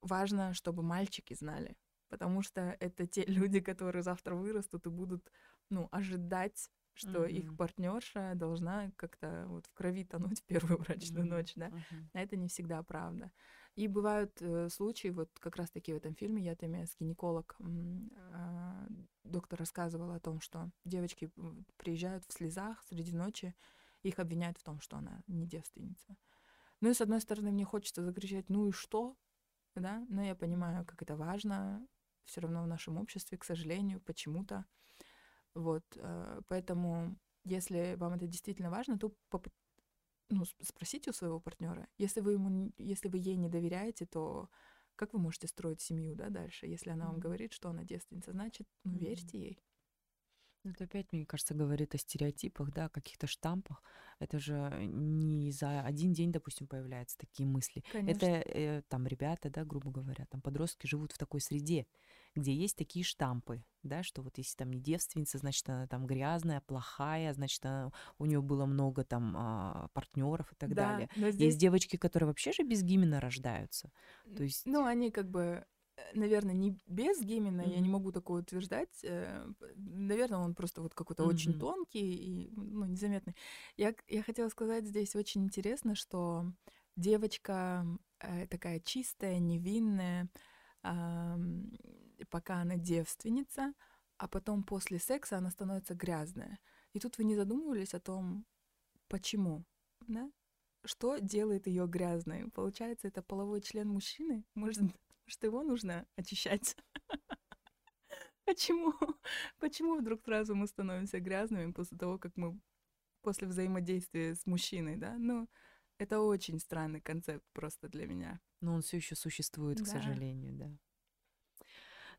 B: важно, чтобы мальчики знали, потому что это те люди, которые завтра вырастут и будут, ну, ожидать, что mm-hmm. их партнерша должна как-то вот в крови тонуть в первую брачную mm-hmm. ночь, да. Mm-hmm. А это не всегда правда. И бывают э, случаи, вот как раз-таки в этом фильме, я там с гинеколог, э, доктор рассказывал о том, что девочки приезжают в слезах среди ночи, их обвиняют в том, что она не девственница. Ну и с одной стороны, мне хочется закричать, ну и что, да, но я понимаю, как это важно, все равно в нашем обществе, к сожалению, почему-то. Вот, э, поэтому, если вам это действительно важно, то поп- ну, спросите у своего партнера. Если вы ему, если вы ей не доверяете, то как вы можете строить семью, да, дальше? Если она вам говорит, что она девственница, значит, ну, верьте ей.
A: Ну, это опять, мне кажется, говорит о стереотипах, да, о каких-то штампах. Это же не за один день, допустим, появляются такие мысли. Конечно. Это э, там ребята, да, грубо говоря, там подростки живут в такой среде, где есть такие штампы, да, что вот если там не девственница, значит, она там грязная, плохая, значит, она, у нее было много там а, партнеров и так да, далее. Здесь... Есть девочки, которые вообще же без гимена рождаются. То есть...
B: Ну, они как бы наверное, не без гимена, mm-hmm. я не могу такое утверждать. Э, наверное, он просто вот какой-то mm-hmm. очень тонкий и ну, незаметный. Я, я хотела сказать здесь очень интересно, что девочка э, такая чистая, невинная, э, пока она девственница, а потом после секса она становится грязная. И тут вы не задумывались о том, почему, да? Что делает ее грязной? Получается, это половой член мужчины? Может, что его нужно очищать. Почему? Почему вдруг сразу мы становимся грязными после того, как мы после взаимодействия с мужчиной, да? Ну, это очень странный концепт просто для меня.
A: Но он все еще существует, да. к сожалению, да.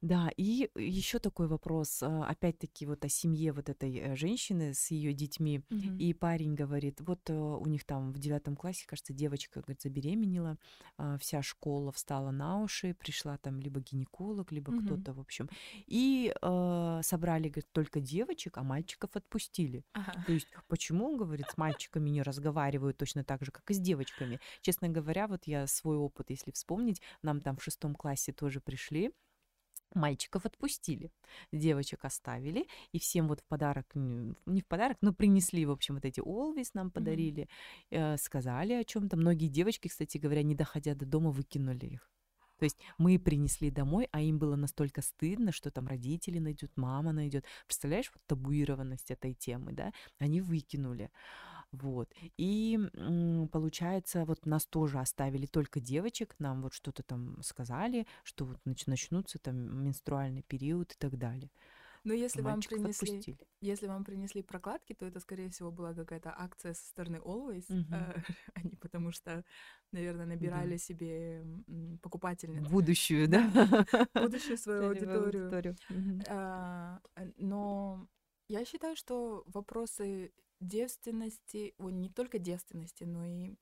A: Да, и еще такой вопрос, а, опять-таки вот о семье вот этой э, женщины с ее детьми. Угу. И парень говорит, вот э, у них там в девятом классе, кажется, девочка, говорит, забеременела, а, вся школа встала на уши, пришла там либо гинеколог, либо угу. кто-то, в общем. И э, собрали, говорит, только девочек, а мальчиков отпустили. Ага. То есть почему, говорит, с мальчиками не разговаривают точно так же, как и с девочками? Честно говоря, вот я свой опыт, если вспомнить, нам там в шестом классе тоже пришли, Мальчиков отпустили, девочек оставили, и всем вот в подарок, не в подарок, но принесли, в общем, вот эти Олвис нам подарили, mm-hmm. э, сказали о чем-то. Многие девочки, кстати говоря, не доходя до дома, выкинули их. То есть мы принесли домой, а им было настолько стыдно, что там родители найдут, мама найдет. Представляешь, вот табуированность этой темы, да? Они выкинули. Вот. И получается, вот нас тоже оставили только девочек, нам вот что-то там сказали, что вот начнутся там менструальный период и так далее.
B: Но если вам принесли, отпустили. если вам принесли прокладки, то это, скорее всего, была какая-то акция со стороны Always, угу. э, они потому что, наверное, набирали да. себе покупательниц.
A: Будущую, да?
B: Будущую свою аудиторию. А, но я считаю, что вопросы девственности, о, не только девственности, но и,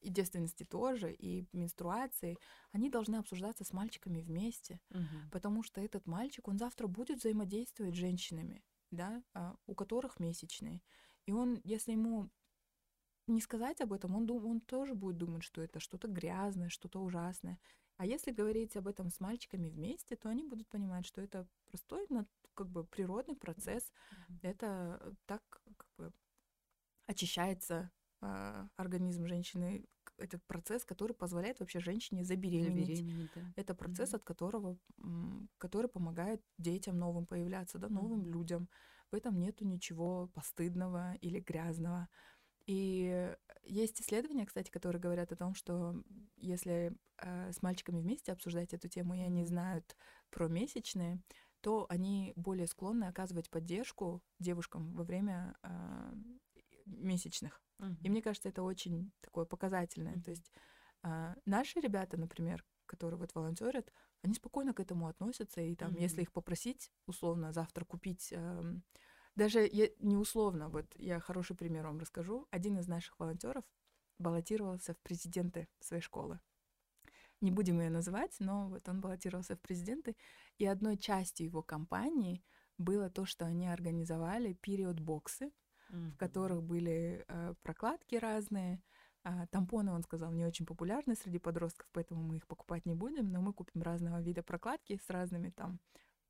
B: и девственности тоже, и менструации, они должны обсуждаться с мальчиками вместе, угу. потому что этот мальчик, он завтра будет взаимодействовать с женщинами, да, а, у которых месячные. И он, если ему не сказать об этом, он, дум, он тоже будет думать, что это что-то грязное, что-то ужасное. А если говорить об этом с мальчиками вместе, то они будут понимать, что это простой, как бы природный процесс. Mm-hmm. Это так как бы очищается э, организм женщины. Это процесс, который позволяет вообще женщине забеременеть. забеременеть да. Это процесс, mm-hmm. от которого, который помогает детям новым появляться, да, новым mm-hmm. людям. В этом нету ничего постыдного или грязного. И есть исследования, кстати, которые говорят о том, что если э, с мальчиками вместе обсуждать эту тему, и они знают про месячные, то они более склонны оказывать поддержку девушкам во время э, месячных. Uh-huh. И мне кажется, это очень такое показательное. Uh-huh. То есть э, наши ребята, например, которые вот волонтерят, они спокойно к этому относятся, и там, uh-huh. если их попросить, условно, завтра купить э, даже я, не условно, вот я хороший пример вам расскажу. Один из наших волонтеров баллотировался в президенты своей школы. Не будем ее называть, но вот он баллотировался в президенты, и одной частью его кампании было то, что они организовали период-боксы, mm-hmm. в которых были э, прокладки разные, а, тампоны, он сказал, не очень популярны среди подростков, поэтому мы их покупать не будем, но мы купим разного вида прокладки с разными там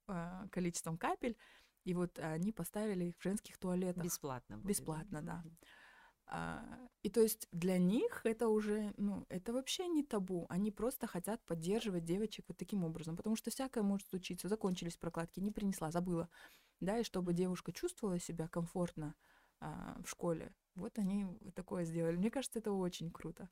B: э, количеством капель, и вот они поставили их в женских туалетах.
A: Бесплатно.
B: Будет. Бесплатно, да. А, и то есть для них это уже, ну, это вообще не табу. Они просто хотят поддерживать девочек вот таким образом, потому что всякое может случиться. Закончились прокладки, не принесла, забыла. Да, и чтобы девушка чувствовала себя комфортно а, в школе, вот они такое сделали. Мне кажется, это очень круто.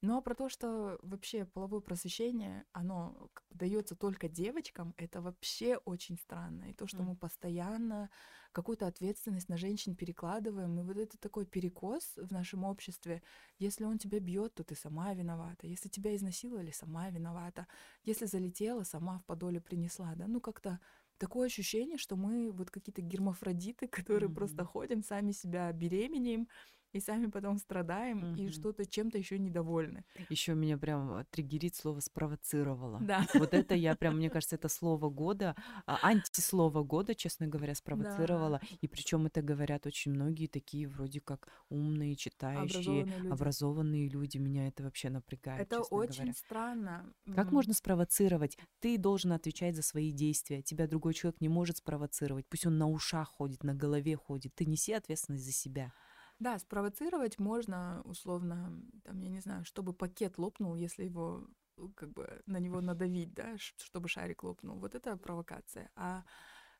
B: Но про то, что вообще половое просвещение, оно дается только девочкам, это вообще очень странно. И то, что mm. мы постоянно какую-то ответственность на женщин перекладываем, и вот это такой перекос в нашем обществе. Если он тебя бьет, то ты сама виновата. Если тебя изнасиловали, сама виновата. Если залетела, сама в подоле принесла. Да? Ну как-то такое ощущение, что мы вот какие-то гермафродиты, которые mm-hmm. просто ходим, сами себя беременеем, и сами потом страдаем mm-hmm. и что-то чем-то еще недовольны.
A: Еще меня прям триггерит слово спровоцировало.
B: Да.
A: Вот это я прям, мне кажется, это слово года, а, антислово года, честно говоря, спровоцировало. Да. И причем это говорят очень многие такие вроде как умные, читающие, образованные люди. Образованные люди. Меня это вообще напрягает.
B: Это очень
A: говоря.
B: странно.
A: Как mm-hmm. можно спровоцировать? Ты должен отвечать за свои действия. Тебя другой человек не может спровоцировать. Пусть он на ушах ходит, на голове ходит. Ты неси ответственность за себя.
B: Да, спровоцировать можно условно, там, я не знаю, чтобы пакет лопнул, если его э, как бы на него надавить, да, чтобы шарик лопнул. Вот это провокация. А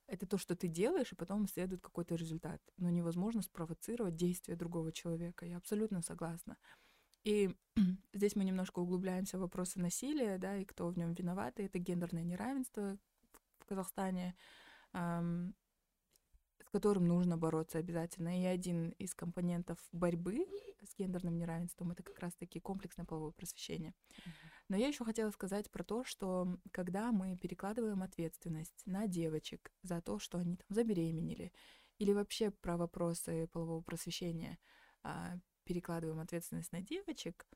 B: это то, что ты делаешь, и потом следует какой-то результат. Но невозможно спровоцировать действия другого человека. Я абсолютно согласна. И здесь мы немножко углубляемся в вопросы насилия, да, и кто в нем виноват. И это гендерное неравенство в Казахстане с которым нужно бороться обязательно. И один из компонентов борьбы с гендерным неравенством это как раз-таки комплексное половое просвещение. Но я еще хотела сказать про то, что когда мы перекладываем ответственность на девочек за то, что они там забеременели, или вообще про вопросы полового просвещения а, перекладываем ответственность на девочек,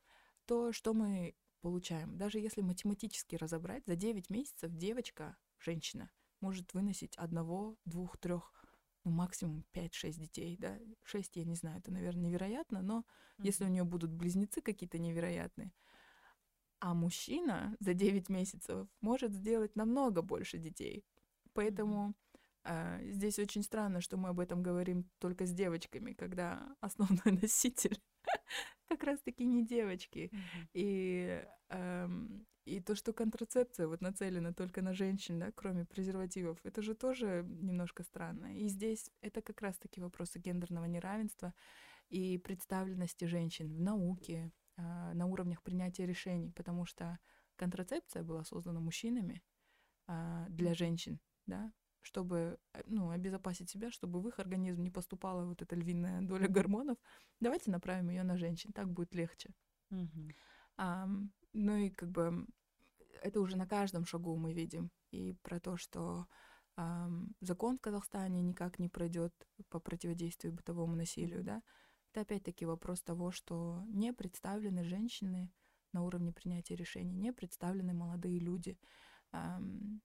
B: то что мы получаем? Даже если математически разобрать, за 9 месяцев девочка, женщина, может выносить одного, двух, трех ну, максимум 5-6 детей, да, 6, я не знаю, это, наверное, невероятно, но mm-hmm. если у нее будут близнецы какие-то невероятные, а мужчина за 9 месяцев может сделать намного больше детей. Поэтому э, здесь очень странно, что мы об этом говорим только с девочками, когда основной носитель как раз-таки не девочки. Mm-hmm. И эм, и то, что контрацепция вот нацелена только на женщин, да, кроме презервативов, это же тоже немножко странно. И здесь это как раз-таки вопросы гендерного неравенства и представленности женщин в науке, а, на уровнях принятия решений, потому что контрацепция была создана мужчинами а, для женщин, да, чтобы э, ну, обезопасить себя, чтобы в их организм не поступала вот эта львиная доля гормонов. Давайте направим ее на женщин, так будет легче.
A: Mm-hmm.
B: А, ну и как бы это уже на каждом шагу мы видим. И про то, что э, закон в Казахстане никак не пройдет по противодействию бытовому насилию, да, это опять-таки вопрос того, что не представлены женщины на уровне принятия решений, не представлены молодые люди. Эм,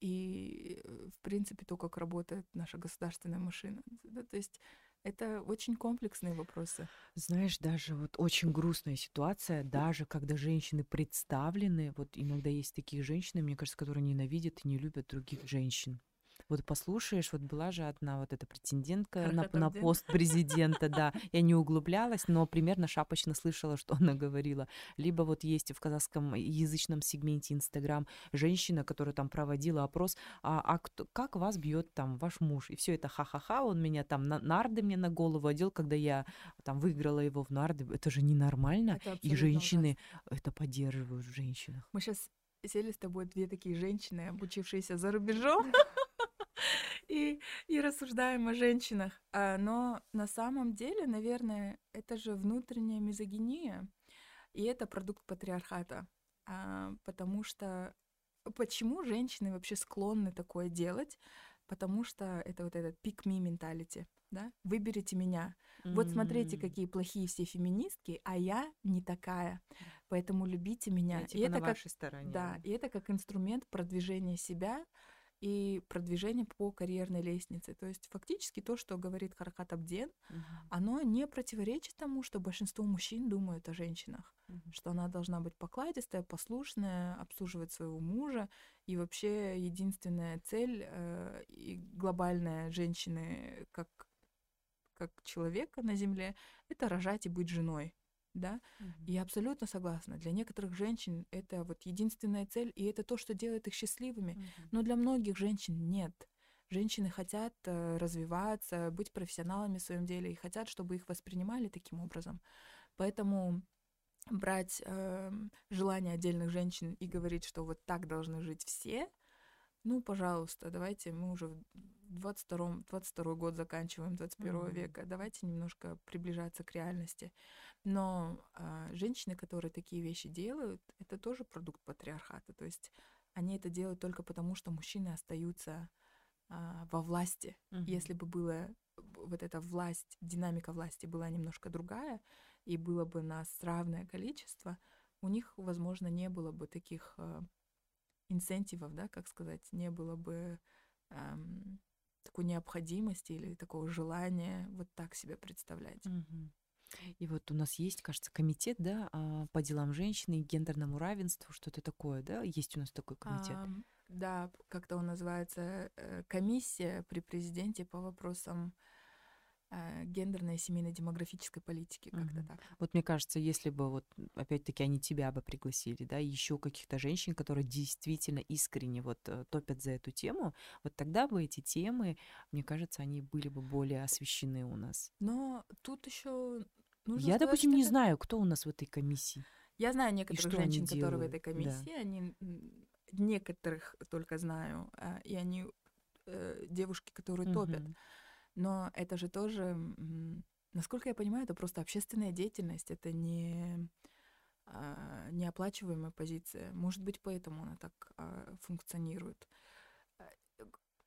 B: и, в принципе, то, как работает наша государственная машина. То есть это очень комплексные вопросы.
A: Знаешь, даже вот очень грустная ситуация, даже когда женщины представлены, вот иногда есть такие женщины, мне кажется, которые ненавидят и не любят других женщин вот послушаешь, вот была же одна вот эта претендентка на, на пост президента, да, я не углублялась, но примерно шапочно слышала, что она говорила. Либо вот есть в казахском язычном сегменте Инстаграм женщина, которая там проводила опрос, а, а кто, как вас бьет там ваш муж? И все это ха-ха-ха, он меня там на, нарды мне на голову одел, когда я там выиграла его в нарды. Это же ненормально. Это И женщины ужасно. это поддерживают в женщинах.
B: Мы сейчас сели с тобой две такие женщины, обучившиеся за рубежом. и, и рассуждаем о женщинах. А, но на самом деле, наверное, это же внутренняя мизогиния, и это продукт патриархата. А, потому что почему женщины вообще склонны такое делать? Потому что это вот этот pick me mentality, да? Выберите меня. Mm-hmm. Вот смотрите, какие плохие все феминистки, а я не такая. Поэтому любите меня.
A: Я, типа, и это на как, вашей стороне.
B: Да, и это как инструмент продвижения себя и продвижение по карьерной лестнице. То есть фактически то, что говорит Харакат Абден, угу. оно не противоречит тому, что большинство мужчин думают о женщинах, угу. что она должна быть покладистая, послушная, обслуживать своего мужа, и вообще единственная цель э, и глобальная женщины как как человека на земле, это рожать и быть женой. Да? Mm-hmm. Я абсолютно согласна. Для некоторых женщин это вот единственная цель, и это то, что делает их счастливыми. Mm-hmm. Но для многих женщин нет. Женщины хотят э, развиваться, быть профессионалами в своем деле и хотят, чтобы их воспринимали таким образом. Поэтому брать э, желание отдельных женщин и говорить, что вот так должны жить все, ну, пожалуйста, давайте мы уже в 22 22 год заканчиваем 21 mm-hmm. века, давайте немножко приближаться к реальности. Но э, женщины, которые такие вещи делают, это тоже продукт патриархата. То есть они это делают только потому, что мужчины остаются э, во власти. Mm-hmm. Если бы было вот эта власть, динамика власти была немножко другая, и было бы нас равное количество, у них, возможно, не было бы таких э, инсентивов, да, как сказать, не было бы эм, такой необходимости или такого желания вот так себя представлять.
A: Угу. И вот у нас есть, кажется, комитет, да, а, по делам женщины и гендерному равенству, что-то такое, да, есть у нас такой комитет. А,
B: да, как-то он называется э, комиссия при президенте по вопросам э, гендерной и семейно-демографической политики, как-то так.
A: Вот мне кажется, если бы вот опять-таки они тебя бы пригласили, да, еще каких-то женщин, которые действительно искренне вот э, топят за эту тему, вот тогда бы эти темы, мне кажется, они были бы более освещены у нас.
B: Но тут еще
A: нужно Я, сказать, допустим, не это... знаю, кто у нас в этой комиссии.
B: Я знаю некоторых женщин, которые в этой комиссии, да. они некоторых только знаю, а, и они э, девушки, которые угу. топят. Но это же тоже, насколько я понимаю, это просто общественная деятельность, это не а, неоплачиваемая позиция. Может быть, поэтому она так а, функционирует.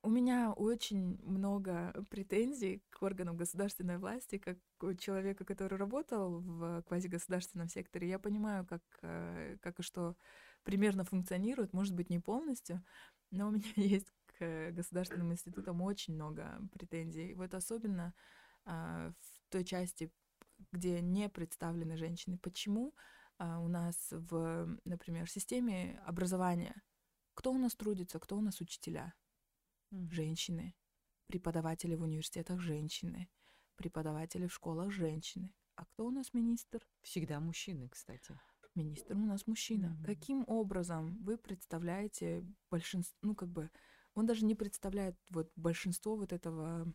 B: У меня очень много претензий к органам государственной власти, как человека, который работал в квазигосударственном секторе. Я понимаю, как, э, как и что примерно функционирует, может быть, не полностью, но у меня есть к государственным институтам очень много претензий. Вот особенно а, в той части, где не представлены женщины. Почему а, у нас в, например, системе образования кто у нас трудится, кто у нас учителя? Mm. Женщины. Преподаватели в университетах женщины. Преподаватели в школах женщины. А кто у нас министр?
A: Всегда мужчины, кстати.
B: Министр у нас мужчина. Mm-hmm. Каким образом вы представляете большинство, ну как бы он даже не представляет вот большинство вот этого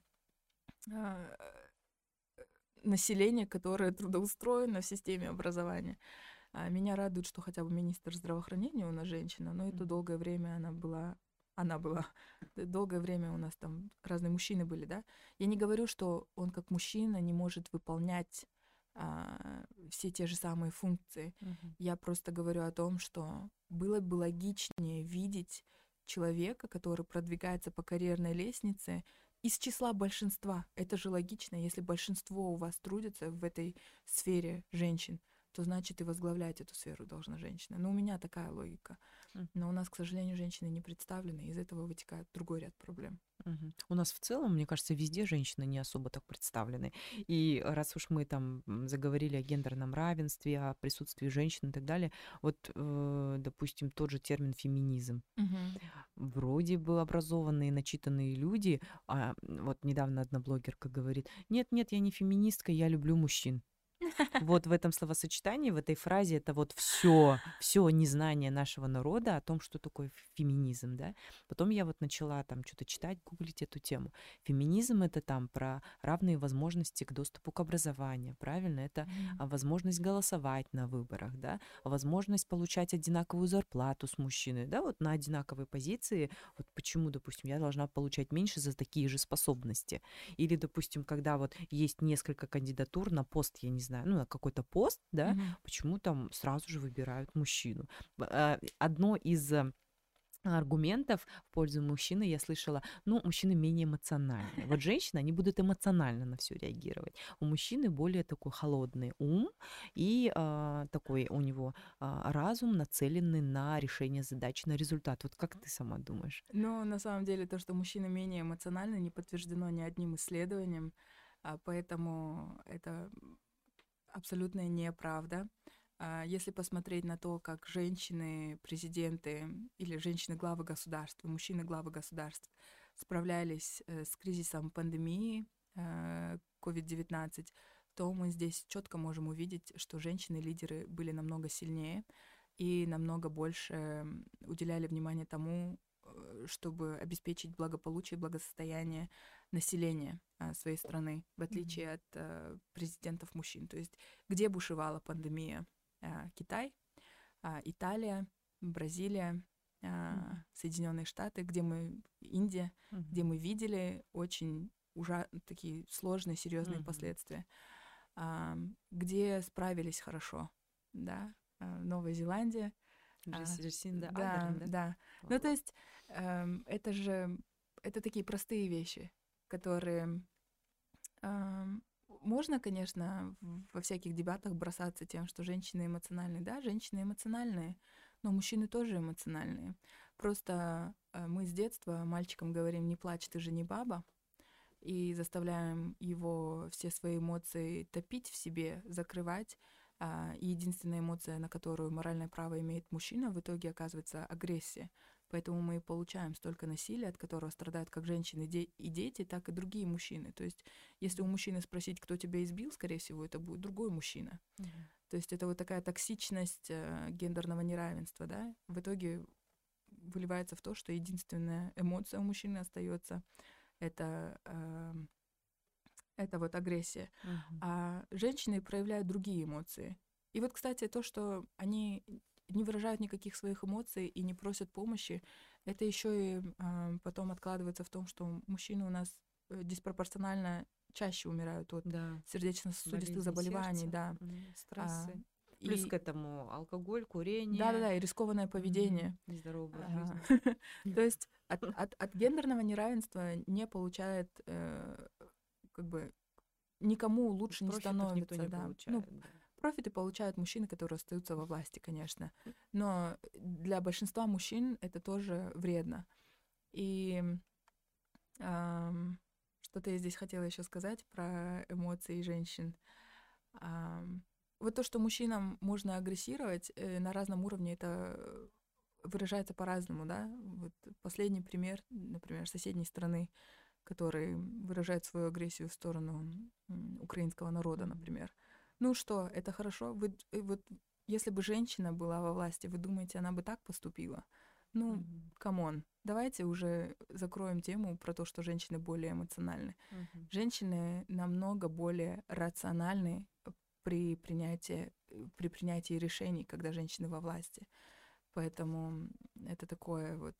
B: а, населения, которое трудоустроено в системе образования. А меня радует, что хотя бы министр здравоохранения у нас женщина, но это долгое время она была она была. Долгое время у нас там разные мужчины были, да. Я не говорю, что он как мужчина не может выполнять а, все те же самые функции. Uh-huh. Я просто говорю о том, что было бы логичнее видеть человека, который продвигается по карьерной лестнице, из числа большинства. Это же логично, если большинство у вас трудится в этой сфере женщин, то значит и возглавлять эту сферу должна женщина. Но у меня такая логика. Но у нас, к сожалению, женщины не представлены, из этого вытекает другой ряд проблем.
A: Угу. У нас в целом, мне кажется, везде женщины не особо так представлены. И раз уж мы там заговорили о гендерном равенстве, о присутствии женщин и так далее, вот, э, допустим, тот же термин феминизм. Угу. Вроде бы образованные, начитанные люди, а вот недавно одна блогерка говорит, нет-нет, я не феминистка, я люблю мужчин. Вот в этом словосочетании, в этой фразе это вот все, все незнание нашего народа о том, что такое феминизм, да. Потом я вот начала там что-то читать, гуглить эту тему. Феминизм это там про равные возможности к доступу к образованию, правильно? Это mm-hmm. возможность голосовать на выборах, да, возможность получать одинаковую зарплату с мужчиной, да, вот на одинаковой позиции. Вот почему, допустим, я должна получать меньше за такие же способности? Или, допустим, когда вот есть несколько кандидатур на пост, я не знаю, ну, на какой-то пост, да, угу. почему там сразу же выбирают мужчину. А, одно из э, аргументов в пользу мужчины я слышала, ну, мужчины менее эмоциональны. Вот женщины, они будут эмоционально на все реагировать. У мужчины более такой холодный ум и э, такой у него э, разум, нацеленный на решение задач, на результат. Вот как ты сама думаешь?
B: Ну, на самом деле, то, что мужчины менее эмоциональны, не подтверждено ни одним исследованием, поэтому это абсолютная неправда. А, если посмотреть на то, как женщины-президенты или женщины-главы государств, мужчины-главы государств справлялись э, с кризисом пандемии, COVID-19, то мы здесь четко можем увидеть, что женщины-лидеры были намного сильнее и намного больше уделяли внимание тому, э, чтобы обеспечить благополучие, благосостояние населения а, своей страны, в отличие mm-hmm. от а, президентов мужчин. То есть где бушевала пандемия? А, Китай, а, Италия, Бразилия, mm-hmm. Соединенные Штаты, где мы Индия, mm-hmm. где мы видели очень уже такие сложные, серьезные mm-hmm. последствия где справились хорошо, да, Новая Зеландия.
A: Джессинда
B: да, Ардерн, да, да. Ну, то есть эм, это же, это такие простые вещи, которые можно, конечно, во всяких дебатах бросаться тем, что женщины эмоциональные. Да, женщины эмоциональные, но мужчины тоже эмоциональные. Просто э, мы с детства мальчикам говорим, не плачь, ты же не баба и заставляем его все свои эмоции топить в себе, закрывать. А, и единственная эмоция, на которую моральное право имеет мужчина, в итоге оказывается агрессия. Поэтому мы получаем столько насилия, от которого страдают как женщины и дети, так и другие мужчины. То есть, если у мужчины спросить, кто тебя избил, скорее всего, это будет другой мужчина. Mm-hmm. То есть это вот такая токсичность э, гендерного неравенства, да, в итоге выливается в то, что единственная эмоция у мужчины остается это, э, это вот агрессия. Uh-huh. А женщины проявляют другие эмоции. И вот, кстати, то, что они не выражают никаких своих эмоций и не просят помощи, это еще и э, потом откладывается в том, что мужчины у нас э, диспропорционально чаще умирают от да. сердечно-сосудистых заболеваний, сердца, да,
A: стрессы. А, Плюс и... к этому алкоголь, курение.
B: Да-да-да, и рискованное поведение.
A: Нездоровая жизнь.
B: То есть от, от, от гендерного неравенства не получает э, как бы никому лучше не становится. Никто не да. получает, ну, да. Профиты получают мужчины, которые остаются во власти, конечно. Но для большинства мужчин это тоже вредно. И эм, что-то я здесь хотела еще сказать про эмоции женщин. Эм, вот то, что мужчинам можно агрессировать э, на разном уровне, это выражается по-разному, да. Вот последний пример, например, соседней страны, который выражает свою агрессию в сторону украинского народа, например. Ну что, это хорошо? Вы, э, вот если бы женщина была во власти, вы думаете, она бы так поступила? Ну, come on, mm-hmm. давайте уже закроем тему про то, что женщины более эмоциональны. Mm-hmm. Женщины намного более рациональны при принятии, при принятии решений, когда женщины во власти. Поэтому это такое вот...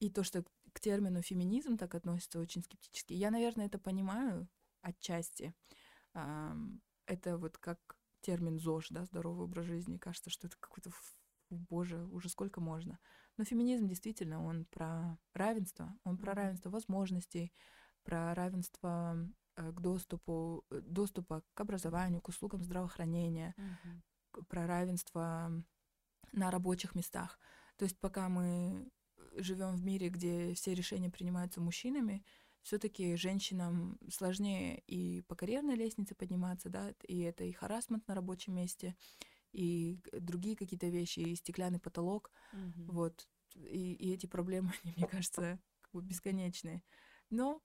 B: И то, что к термину феминизм так относится очень скептически. Я, наверное, это понимаю отчасти. Это вот как термин ЗОЖ, да, здоровый образ жизни. Кажется, что это какой-то, боже, уже сколько можно. Но феминизм действительно, он про равенство, он про равенство возможностей, про равенство Э, к доступу, э, доступа к образованию, к услугам здравоохранения, угу. про равенство на рабочих местах. То есть пока мы живем в мире, где все решения принимаются мужчинами, все-таки женщинам сложнее и по карьерной лестнице подниматься, да, и это и харасмент на рабочем месте, и другие какие-то вещи, и стеклянный потолок, угу. вот, и, и эти проблемы, они, мне кажется, как бы бесконечные. Но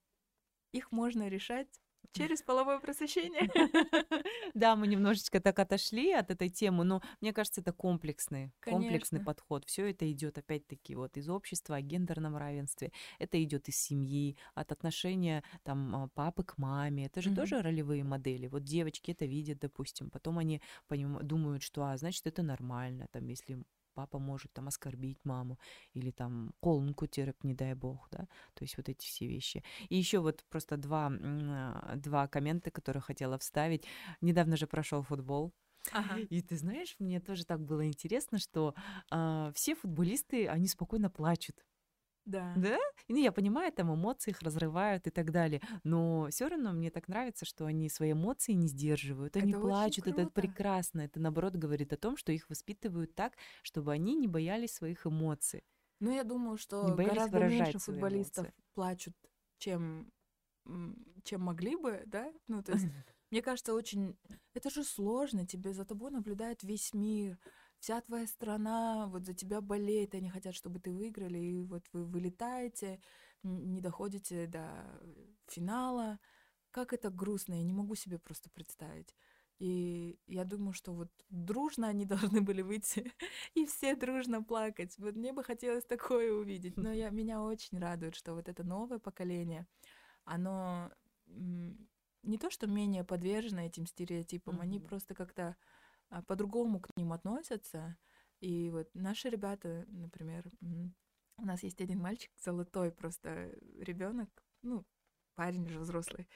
B: их можно решать через половое просвещение.
A: Да, мы немножечко так отошли от этой темы, но мне кажется, это комплексный, комплексный подход. Все это идет опять-таки вот из общества о гендерном равенстве. Это идет из семьи, от отношения там а, папы к маме. Это же тоже ролевые модели. Вот девочки это видят, допустим, потом они думают, что, а, значит, это нормально, там, если папа может там оскорбить маму или там колонку терп, не дай бог, да, то есть вот эти все вещи. И еще вот просто два, а, два коммента, которые хотела вставить. Недавно же прошел футбол, Ага. И ты знаешь, мне тоже так было интересно, что э, все футболисты, они спокойно плачут.
B: Да.
A: Да? И, ну, я понимаю, там эмоции их разрывают и так далее. Но все равно мне так нравится, что они свои эмоции не сдерживают. Они это плачут, это прекрасно. Это наоборот говорит о том, что их воспитывают так, чтобы они не боялись своих эмоций.
B: Ну, я думаю, что гораздо меньше футболистов плачут, чем, чем могли бы, да? Ну, то есть, мне кажется, очень... Это же сложно, тебе за тобой наблюдает весь мир вся твоя страна вот за тебя болеет, они хотят, чтобы ты выиграли, и вот вы вылетаете, не доходите до финала. Как это грустно, я не могу себе просто представить. И я думаю, что вот дружно они должны были выйти и все дружно плакать. Вот мне бы хотелось такое увидеть. Но я, меня очень радует, что вот это новое поколение, оно не то, что менее подвержено этим стереотипам, mm-hmm. они просто как-то по-другому к ним относятся. И вот наши ребята, например, у нас есть один мальчик, золотой просто ребенок, ну, парень уже взрослый.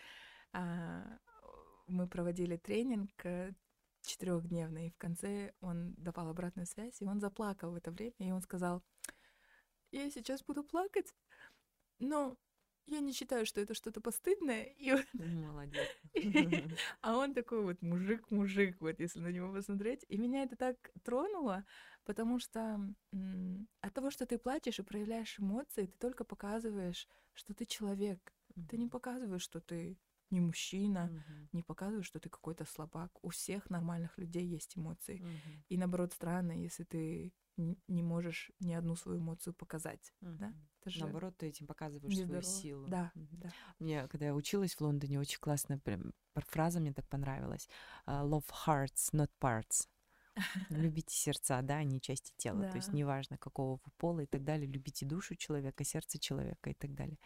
B: А, мы проводили тренинг э, четырехдневный, и в конце он давал обратную связь, и он заплакал в это время, и он сказал, я сейчас буду плакать, но я не считаю, что это что-то постыдное. И.
A: Молодец.
B: А он такой вот мужик-мужик, вот если на него посмотреть. И меня это так тронуло, потому что от того, что ты плачешь и проявляешь эмоции, ты только показываешь, что ты человек. Ты не показываешь, что ты не мужчина, угу. не показываешь, что ты какой-то слабак. У всех нормальных людей есть эмоции. Угу. И наоборот, странно, если ты не можешь ни одну свою эмоцию показать. Угу. Да?
A: Это же Наоборот, ты этим показываешь свою силу.
B: Да, угу. да.
A: Мне, когда я училась в Лондоне, очень классная прям фраза мне так понравилась. Uh, Love hearts, not parts. Любите сердца, да, а не части тела. Да. То есть неважно, какого вы пола и так далее. Любите душу человека, сердце человека и так далее.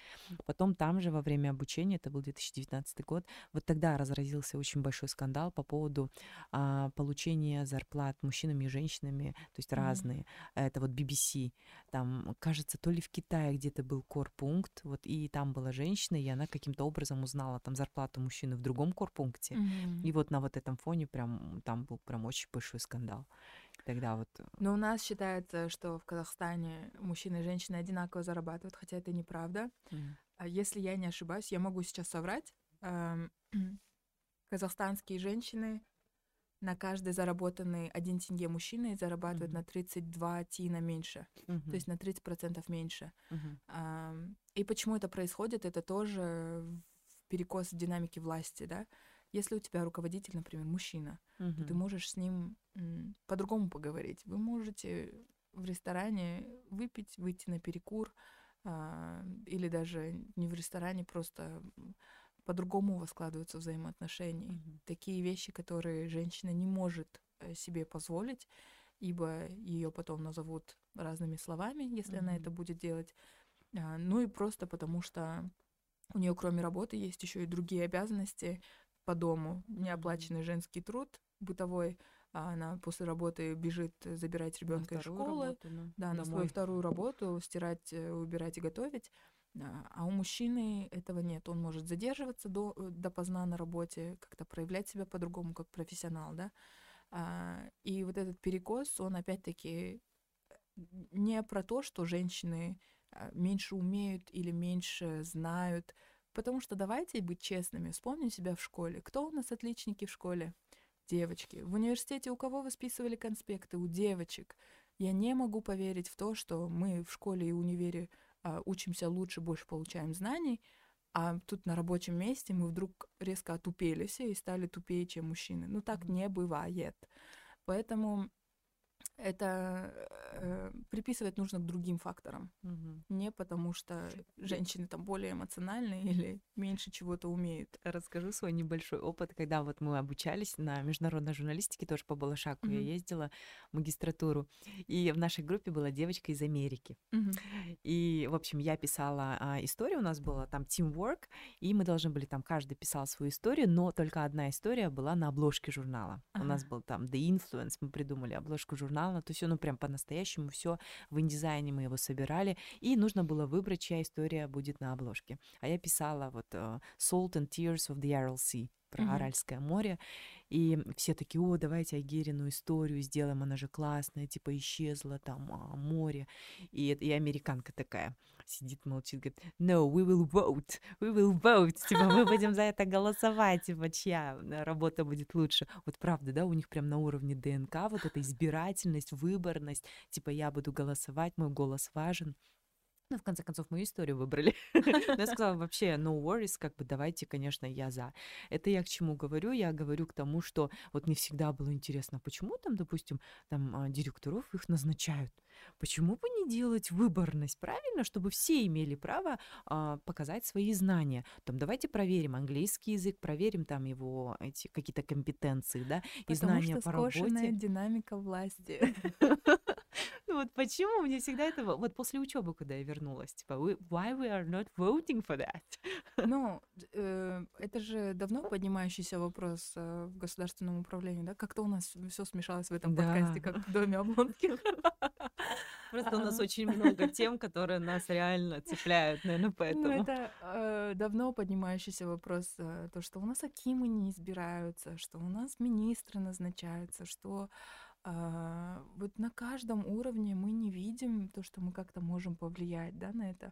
A: Потом там же во время обучения, это был 2019 год, вот тогда разразился очень большой скандал по поводу а, получения зарплат мужчинами и женщинами, то есть mm-hmm. разные. Это вот BBC. Там, кажется, то ли в Китае где-то был корпункт, вот и там была женщина, и она каким-то образом узнала там зарплату мужчины в другом корпункте. Mm-hmm. И вот на вот этом фоне прям там был прям очень большой скандал скандал. Тогда вот... Э,
B: Но у нас считается, что в Казахстане мужчины и женщины одинаково зарабатывают, хотя это неправда. Mm. Если я не ошибаюсь, я могу сейчас соврать. Эм, казахстанские женщины на каждый заработанный один тенге мужчины зарабатывают mm-hmm. на 32 тина меньше, mm-hmm. то есть на 30% меньше. Mm-hmm. И почему это происходит, это тоже перекос динамики власти, да. Если у тебя руководитель, например, мужчина, угу. то ты можешь с ним по-другому поговорить. Вы можете в ресторане выпить, выйти на перекур, а, или даже не в ресторане, просто по-другому у вас складываются взаимоотношения. Mm-hmm. Такие вещи, которые женщина не может э, себе позволить, ибо ее потом назовут разными словами, если mm-hmm. она это будет делать. А, ну и просто потому что у нее кроме работы есть еще и другие обязанности, по дому, неоплаченный женский труд бытовой, а она после работы бежит забирать ребенка из школы, работу, да, да на свою вторую работу, стирать, э, убирать и готовить. А, а у мужчины этого нет. Он может задерживаться до, э, допоздна на работе, как-то проявлять себя по-другому, как профессионал, да. А, и вот этот перекос, он опять-таки не про то, что женщины а, меньше умеют или меньше знают, Потому что давайте быть честными, вспомним себя в школе. Кто у нас отличники в школе? Девочки. В университете у кого вы списывали конспекты? У девочек. Я не могу поверить в то, что мы в школе и универе а, учимся лучше, больше получаем знаний, а тут на рабочем месте мы вдруг резко отупелись и стали тупее, чем мужчины. Ну так не бывает. Поэтому это э, приписывать нужно к другим факторам. Угу. Не потому, что женщины там более эмоциональные или меньше чего-то умеют.
A: Расскажу свой небольшой опыт, когда вот мы обучались на международной журналистике, тоже по Балашаку угу. я ездила в магистратуру, и в нашей группе была девочка из Америки. Угу. И, в общем, я писала а, историю, у нас было там teamwork, и мы должны были там, каждый писал свою историю, но только одна история была на обложке журнала. Ага. У нас был там The Influence, мы придумали обложку журнала, оригинала, то есть ну прям по-настоящему все в индизайне мы его собирали, и нужно было выбрать, чья история будет на обложке. А я писала вот uh, Salt and Tears of the Aral Sea про mm-hmm. Аральское море, и все такие, о, давайте Агерину историю сделаем, она же классная, типа исчезла там а, море, и, и американка такая, сидит, молчит, говорит, no, we will vote, we will vote, типа мы будем за это голосовать, типа чья э, работа будет лучше. Вот правда, да, у них прям на уровне ДНК вот эта избирательность, выборность, типа я буду голосовать, мой голос важен. Ну, в конце концов, мою историю выбрали. я сказала, вообще, no worries, как бы давайте, конечно, я за. Это я к чему говорю? Я говорю к тому, что вот мне всегда было интересно, почему там, допустим, там а, директоров их назначают. Почему бы не делать выборность, правильно, чтобы все имели право а, показать свои знания? Там давайте проверим английский язык, проверим там его эти какие-то компетенции, да,
B: и Потому знания что по работе. динамика власти.
A: Ну вот почему мне всегда это... Вот после учебы, когда я вернулась, типа, why we are not voting for that?
B: Ну, э, это же давно поднимающийся вопрос э, в государственном управлении, да? Как-то у нас все смешалось в этом да. подкасте, как в доме Облонских.
A: Просто у нас очень много тем, которые нас реально цепляют, наверное, ну, поэтому.
B: Ну, это э, давно поднимающийся вопрос, э, то, что у нас акимы не избираются, что у нас министры назначаются, что а, вот на каждом уровне мы не видим то, что мы как-то можем повлиять да, на это.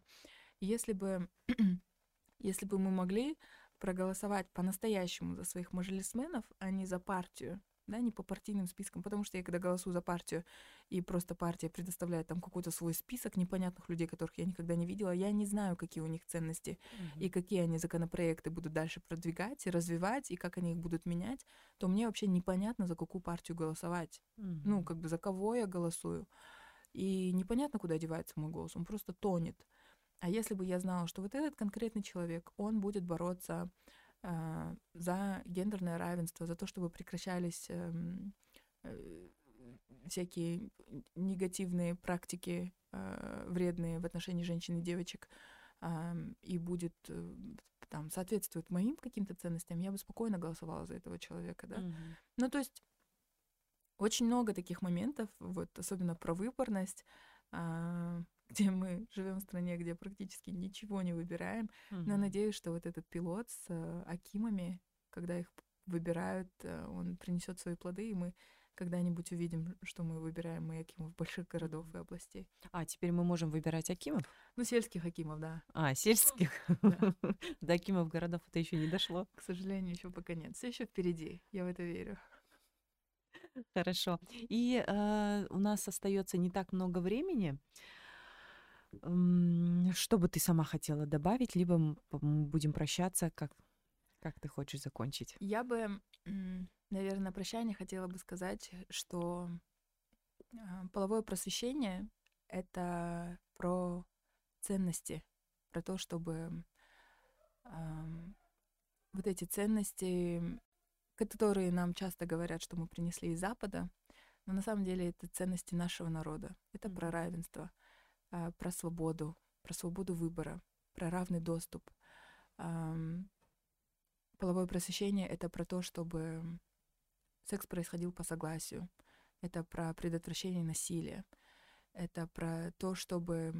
B: Если бы, если бы мы могли проголосовать по-настоящему за своих мажилисменов, а не за партию, да, не по партийным спискам, потому что я когда голосую за партию, и просто партия предоставляет там какой-то свой список непонятных людей, которых я никогда не видела, я не знаю, какие у них ценности mm-hmm. и какие они законопроекты будут дальше продвигать и развивать, и как они их будут менять, то мне вообще непонятно, за какую партию голосовать. Mm-hmm. Ну, как бы за кого я голосую. И непонятно, куда девается мой голос, он просто тонет. А если бы я знала, что вот этот конкретный человек, он будет бороться за гендерное равенство, за то, чтобы прекращались эм, э, всякие негативные практики э, вредные в отношении женщин и девочек, и будет э, там соответствует моим каким-то ценностям, я бы спокойно голосовала за этого человека, да. Mm-hmm. Ну, то есть очень много таких моментов, вот особенно про выборность, а, где мы живем в стране, где практически ничего не выбираем. Угу. Но надеюсь, что вот этот пилот с э, Акимами, когда их выбирают, э, он принесет свои плоды, и мы когда-нибудь увидим, что мы выбираем мы Акимов больших городов и областей.
A: А, теперь мы можем выбирать Акимов?
B: Ну, сельских Акимов, да.
A: А, сельских? До Акимов городов это еще не дошло.
B: К сожалению, еще пока нет. Все еще впереди, я в это верю.
A: Хорошо. И э, у нас остается не так много времени. Что бы ты сама хотела добавить, либо мы будем прощаться, как, как ты хочешь закончить?
B: Я бы, наверное, на прощание хотела бы сказать, что а, половое просвещение — это про ценности, про то, чтобы вот эти ценности, которые нам часто говорят, что мы принесли из Запада, но на самом деле это ценности нашего народа. Это про равенство — про свободу, про свободу выбора, про равный доступ. Половое просвещение — это про то, чтобы секс происходил по согласию. Это про предотвращение насилия. Это про то, чтобы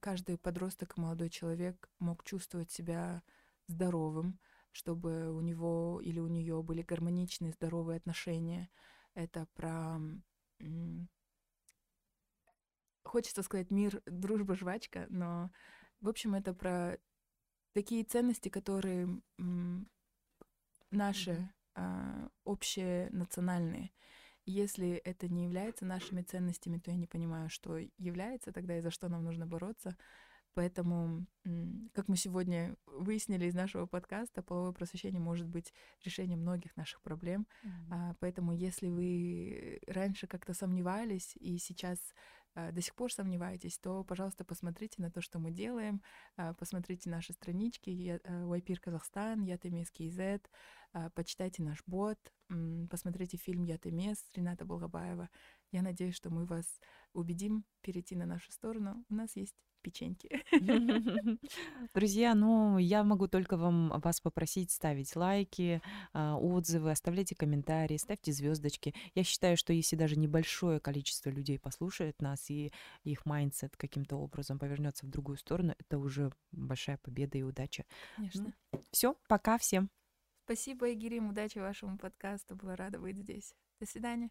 B: каждый подросток и молодой человек мог чувствовать себя здоровым, чтобы у него или у нее были гармоничные, здоровые отношения. Это про хочется сказать мир, дружба, жвачка, но, в общем, это про такие ценности, которые наши а, общие национальные. Если это не является нашими ценностями, то я не понимаю, что является тогда и за что нам нужно бороться. Поэтому, как мы сегодня выяснили из нашего подкаста, половое просвещение может быть решением многих наших проблем. Mm-hmm. Поэтому, если вы раньше как-то сомневались и сейчас а, до сих пор сомневаетесь, то, пожалуйста, посмотрите на то, что мы делаем, а, посмотрите наши странички, Вайпир э, Казахстан, Ятемес а, почитайте наш бот, посмотрите фильм Ятемес Рената Болгабаева. Я надеюсь, что мы вас убедим перейти на нашу сторону. У нас есть печеньки.
A: Друзья, ну, я могу только вам вас попросить ставить лайки, а, отзывы, оставляйте комментарии, ставьте звездочки. Я считаю, что если даже небольшое количество людей послушает нас и их mindset каким-то образом повернется в другую сторону, это уже большая победа и удача.
B: Конечно.
A: Все, пока всем.
B: Спасибо, Игорь, и удачи вашему подкасту. Была рада быть здесь. До свидания.